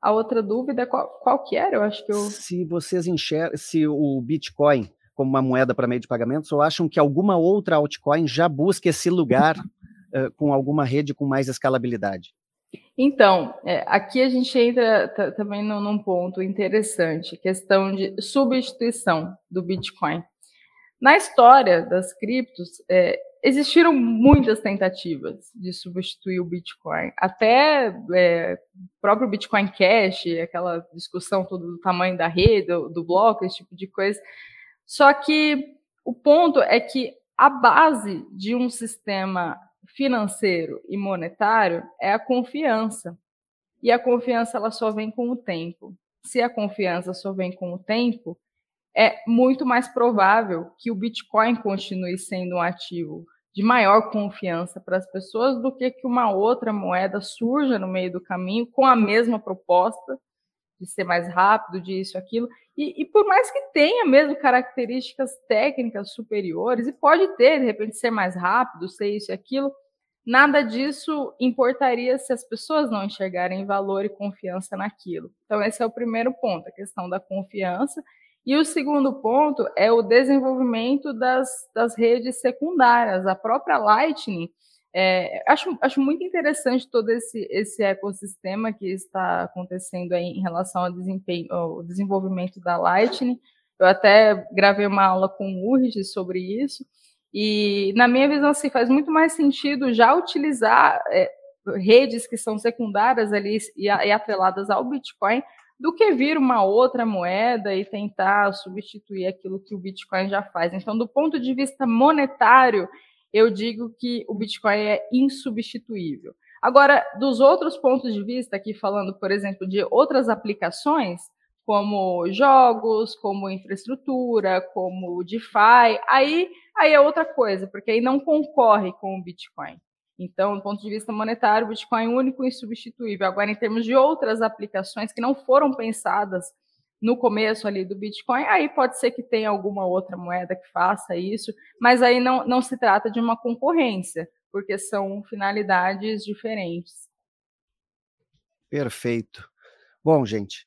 A outra dúvida, qual, qual que era? Eu acho que eu... Se vocês enxergam, se o Bitcoin como uma moeda para meio de pagamentos, ou acham que alguma outra altcoin já busca esse lugar uh, com alguma rede com mais escalabilidade? Então, é, aqui a gente entra também num, num ponto interessante, questão de substituição do Bitcoin. Na história das criptos, é, existiram muitas tentativas de substituir o Bitcoin. Até é, próprio Bitcoin Cash, aquela discussão toda do tamanho da rede, do, do bloco, esse tipo de coisa. Só que o ponto é que a base de um sistema financeiro e monetário é a confiança. E a confiança ela só vem com o tempo. Se a confiança só vem com o tempo, é muito mais provável que o Bitcoin continue sendo um ativo de maior confiança para as pessoas do que que uma outra moeda surja no meio do caminho com a mesma proposta de ser mais rápido, de isso, aquilo. E, e, por mais que tenha mesmo características técnicas superiores, e pode ter, de repente, ser mais rápido, ser isso e aquilo, nada disso importaria se as pessoas não enxergarem valor e confiança naquilo. Então, esse é o primeiro ponto, a questão da confiança. E o segundo ponto é o desenvolvimento das, das redes secundárias. A própria Lightning é, acho, acho muito interessante todo esse, esse ecossistema que está acontecendo aí em relação ao, desempenho, ao desenvolvimento da Lightning. Eu até gravei uma aula com o Urge sobre isso, e na minha visão, assim, faz muito mais sentido já utilizar é, redes que são secundárias ali e, e atreladas ao Bitcoin do que vir uma outra moeda e tentar substituir aquilo que o Bitcoin já faz. Então, do ponto de vista monetário, eu digo que o Bitcoin é insubstituível. Agora, dos outros pontos de vista, aqui falando, por exemplo, de outras aplicações, como jogos, como infraestrutura, como DeFi, aí, aí é outra coisa, porque aí não concorre com o Bitcoin. Então, do ponto de vista monetário, o Bitcoin é único e insubstituível. Agora, em termos de outras aplicações que não foram pensadas no começo ali do Bitcoin, aí pode ser que tenha alguma outra moeda que faça isso, mas aí não, não se trata de uma concorrência, porque são finalidades diferentes. Perfeito. Bom, gente,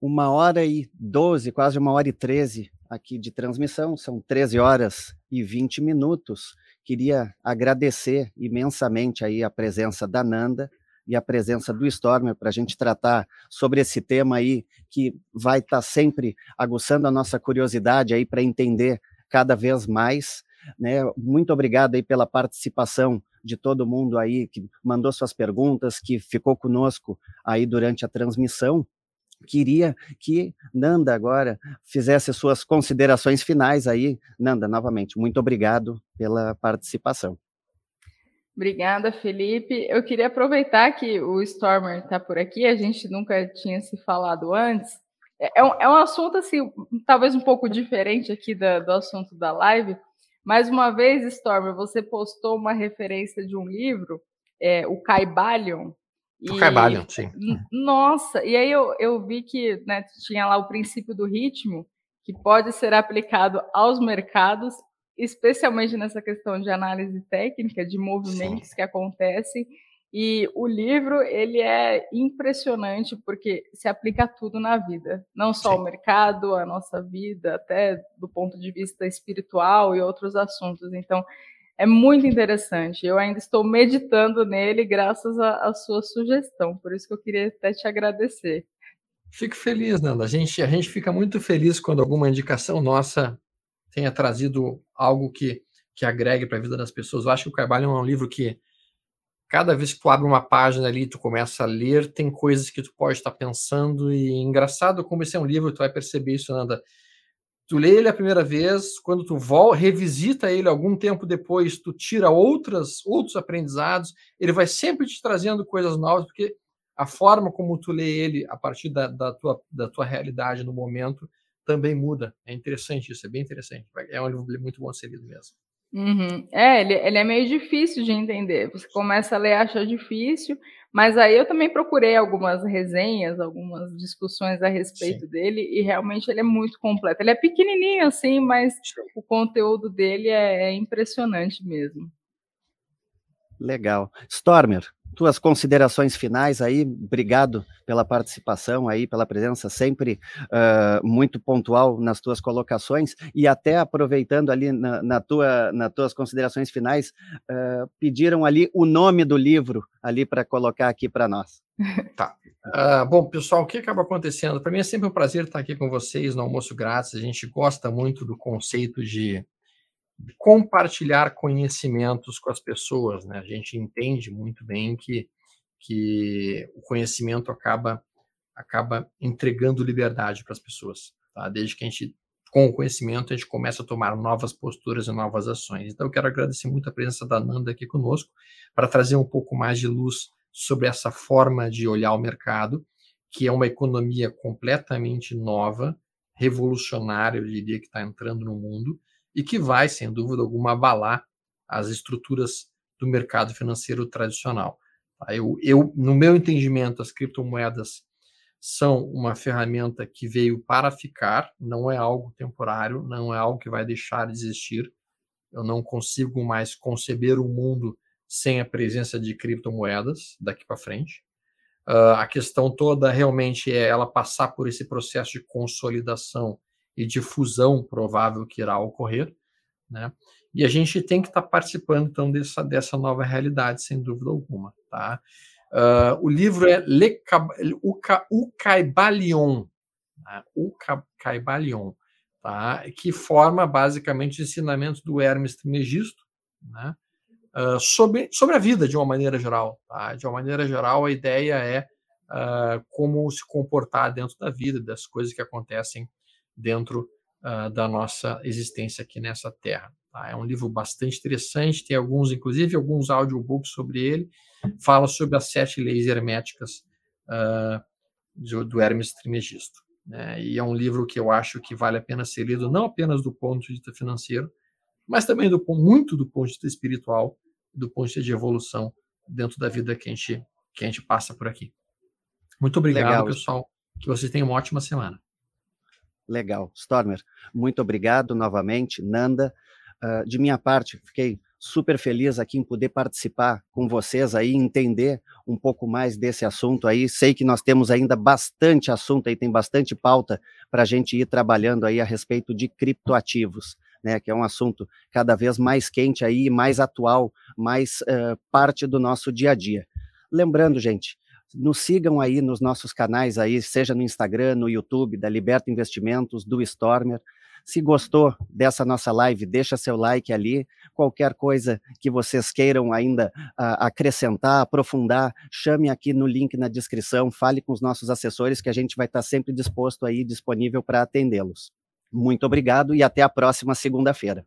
uma hora e doze, quase uma hora e treze aqui de transmissão, são 13 horas e 20 minutos. Queria agradecer imensamente aí a presença da Nanda, e a presença do Stormer para a gente tratar sobre esse tema aí que vai estar tá sempre aguçando a nossa curiosidade aí para entender cada vez mais. Né? Muito obrigado aí pela participação de todo mundo aí que mandou suas perguntas, que ficou conosco aí durante a transmissão. Queria que Nanda agora fizesse suas considerações finais aí. Nanda, novamente, muito obrigado pela participação. Obrigada, Felipe. Eu queria aproveitar que o Stormer está por aqui, a gente nunca tinha se falado antes. É, é um, é um assunto, assim, talvez um pouco diferente aqui do assunto da live. Mais uma vez, Stormer, você postou uma referência de um livro, é, o Caibalion. O Caibalion, sim. Nossa, e aí eu, eu vi que né, tinha lá o princípio do ritmo, que pode ser aplicado aos mercados especialmente nessa questão de análise técnica de movimentos Sim. que acontecem. E o livro ele é impressionante porque se aplica a tudo na vida, não só Sim. ao mercado, a nossa vida, até do ponto de vista espiritual e outros assuntos. Então é muito interessante. Eu ainda estou meditando nele graças à sua sugestão, por isso que eu queria até te agradecer. Fico feliz, Nanda. A gente, a gente fica muito feliz quando alguma indicação nossa tenha trazido algo que, que agregue para a vida das pessoas. Eu acho que o Carvalho é um livro que, cada vez que tu abre uma página ali, tu começa a ler, tem coisas que tu pode estar pensando. E engraçado como esse é um livro, tu vai perceber isso, Nanda. Tu lê ele a primeira vez, quando tu volta, revisita ele algum tempo depois, tu tira outras, outros aprendizados, ele vai sempre te trazendo coisas novas, porque a forma como tu lê ele a partir da, da, tua, da tua realidade no momento também muda. É interessante isso, é bem interessante. É um livro muito bom de ser lido mesmo. Uhum. É, ele, ele, é meio difícil de entender. Você começa a ler, acha difícil, mas aí eu também procurei algumas resenhas, algumas discussões a respeito Sim. dele, e realmente ele é muito completo. Ele é pequenininho assim, mas o conteúdo dele é, é impressionante mesmo. Legal. Stormer, tuas considerações finais aí, obrigado pela participação aí, pela presença sempre uh, muito pontual nas tuas colocações e até aproveitando ali na, na tua, nas tuas considerações finais, uh, pediram ali o nome do livro ali para colocar aqui para nós. Tá. Uh, bom, pessoal, o que acaba acontecendo? Para mim é sempre um prazer estar aqui com vocês no Almoço Grátis. A gente gosta muito do conceito de compartilhar conhecimentos com as pessoas, né? A gente entende muito bem que, que o conhecimento acaba acaba entregando liberdade para as pessoas, tá? Desde que a gente com o conhecimento a gente começa a tomar novas posturas e novas ações. Então eu quero agradecer muito a presença da Nanda aqui conosco para trazer um pouco mais de luz sobre essa forma de olhar o mercado, que é uma economia completamente nova, revolucionária, eu diria que está entrando no mundo e que vai, sem dúvida alguma, abalar as estruturas do mercado financeiro tradicional. Tá? Eu, eu, no meu entendimento, as criptomoedas são uma ferramenta que veio para ficar, não é algo temporário, não é algo que vai deixar de existir. Eu não consigo mais conceber um mundo sem a presença de criptomoedas daqui para frente. Uh, a questão toda realmente é ela passar por esse processo de consolidação e de fusão provável que irá ocorrer, né? E a gente tem que estar tá participando então dessa, dessa nova realidade, sem dúvida alguma, tá? Uh, o livro é Le o Caibalion, né? o Caibalion, tá? Que forma basicamente os ensinamentos do Hermes Trismegisto, né? Uh, sobre, sobre a vida de uma maneira geral. Tá? De uma maneira geral, a ideia é uh, como se comportar dentro da vida, das coisas que acontecem dentro uh, da nossa existência aqui nessa terra. Tá? É um livro bastante interessante, tem alguns, inclusive, alguns audiobooks sobre ele, fala sobre as sete leis herméticas uh, do, do, Hermes Trismegisto. Né? E é um livro que eu acho que vale a pena ser lido, não apenas do ponto de vista financeiro, mas também do, muito do ponto de vista espiritual, do ponto de vista de evolução dentro da vida que a gente, que a gente passa por aqui. Muito obrigado, Legal. pessoal. Que vocês tenham uma ótima semana. Legal. Stormer, muito obrigado novamente. Nanda, uh, de minha parte, fiquei super feliz aqui em poder participar com vocês aí, entender um pouco mais desse assunto aí. Sei que nós temos ainda bastante assunto aí, tem bastante pauta para a gente ir trabalhando aí a respeito de criptoativos. Né, que é um assunto cada vez mais quente aí, mais atual, mais uh, parte do nosso dia a dia. Lembrando, gente, nos sigam aí nos nossos canais aí, seja no Instagram, no YouTube, da Liberta Investimentos, do Stormer. Se gostou dessa nossa live, deixa seu like ali. Qualquer coisa que vocês queiram ainda uh, acrescentar, aprofundar, chame aqui no link na descrição, fale com os nossos assessores que a gente vai estar sempre disposto aí, disponível para atendê-los. Muito obrigado e até a próxima segunda-feira.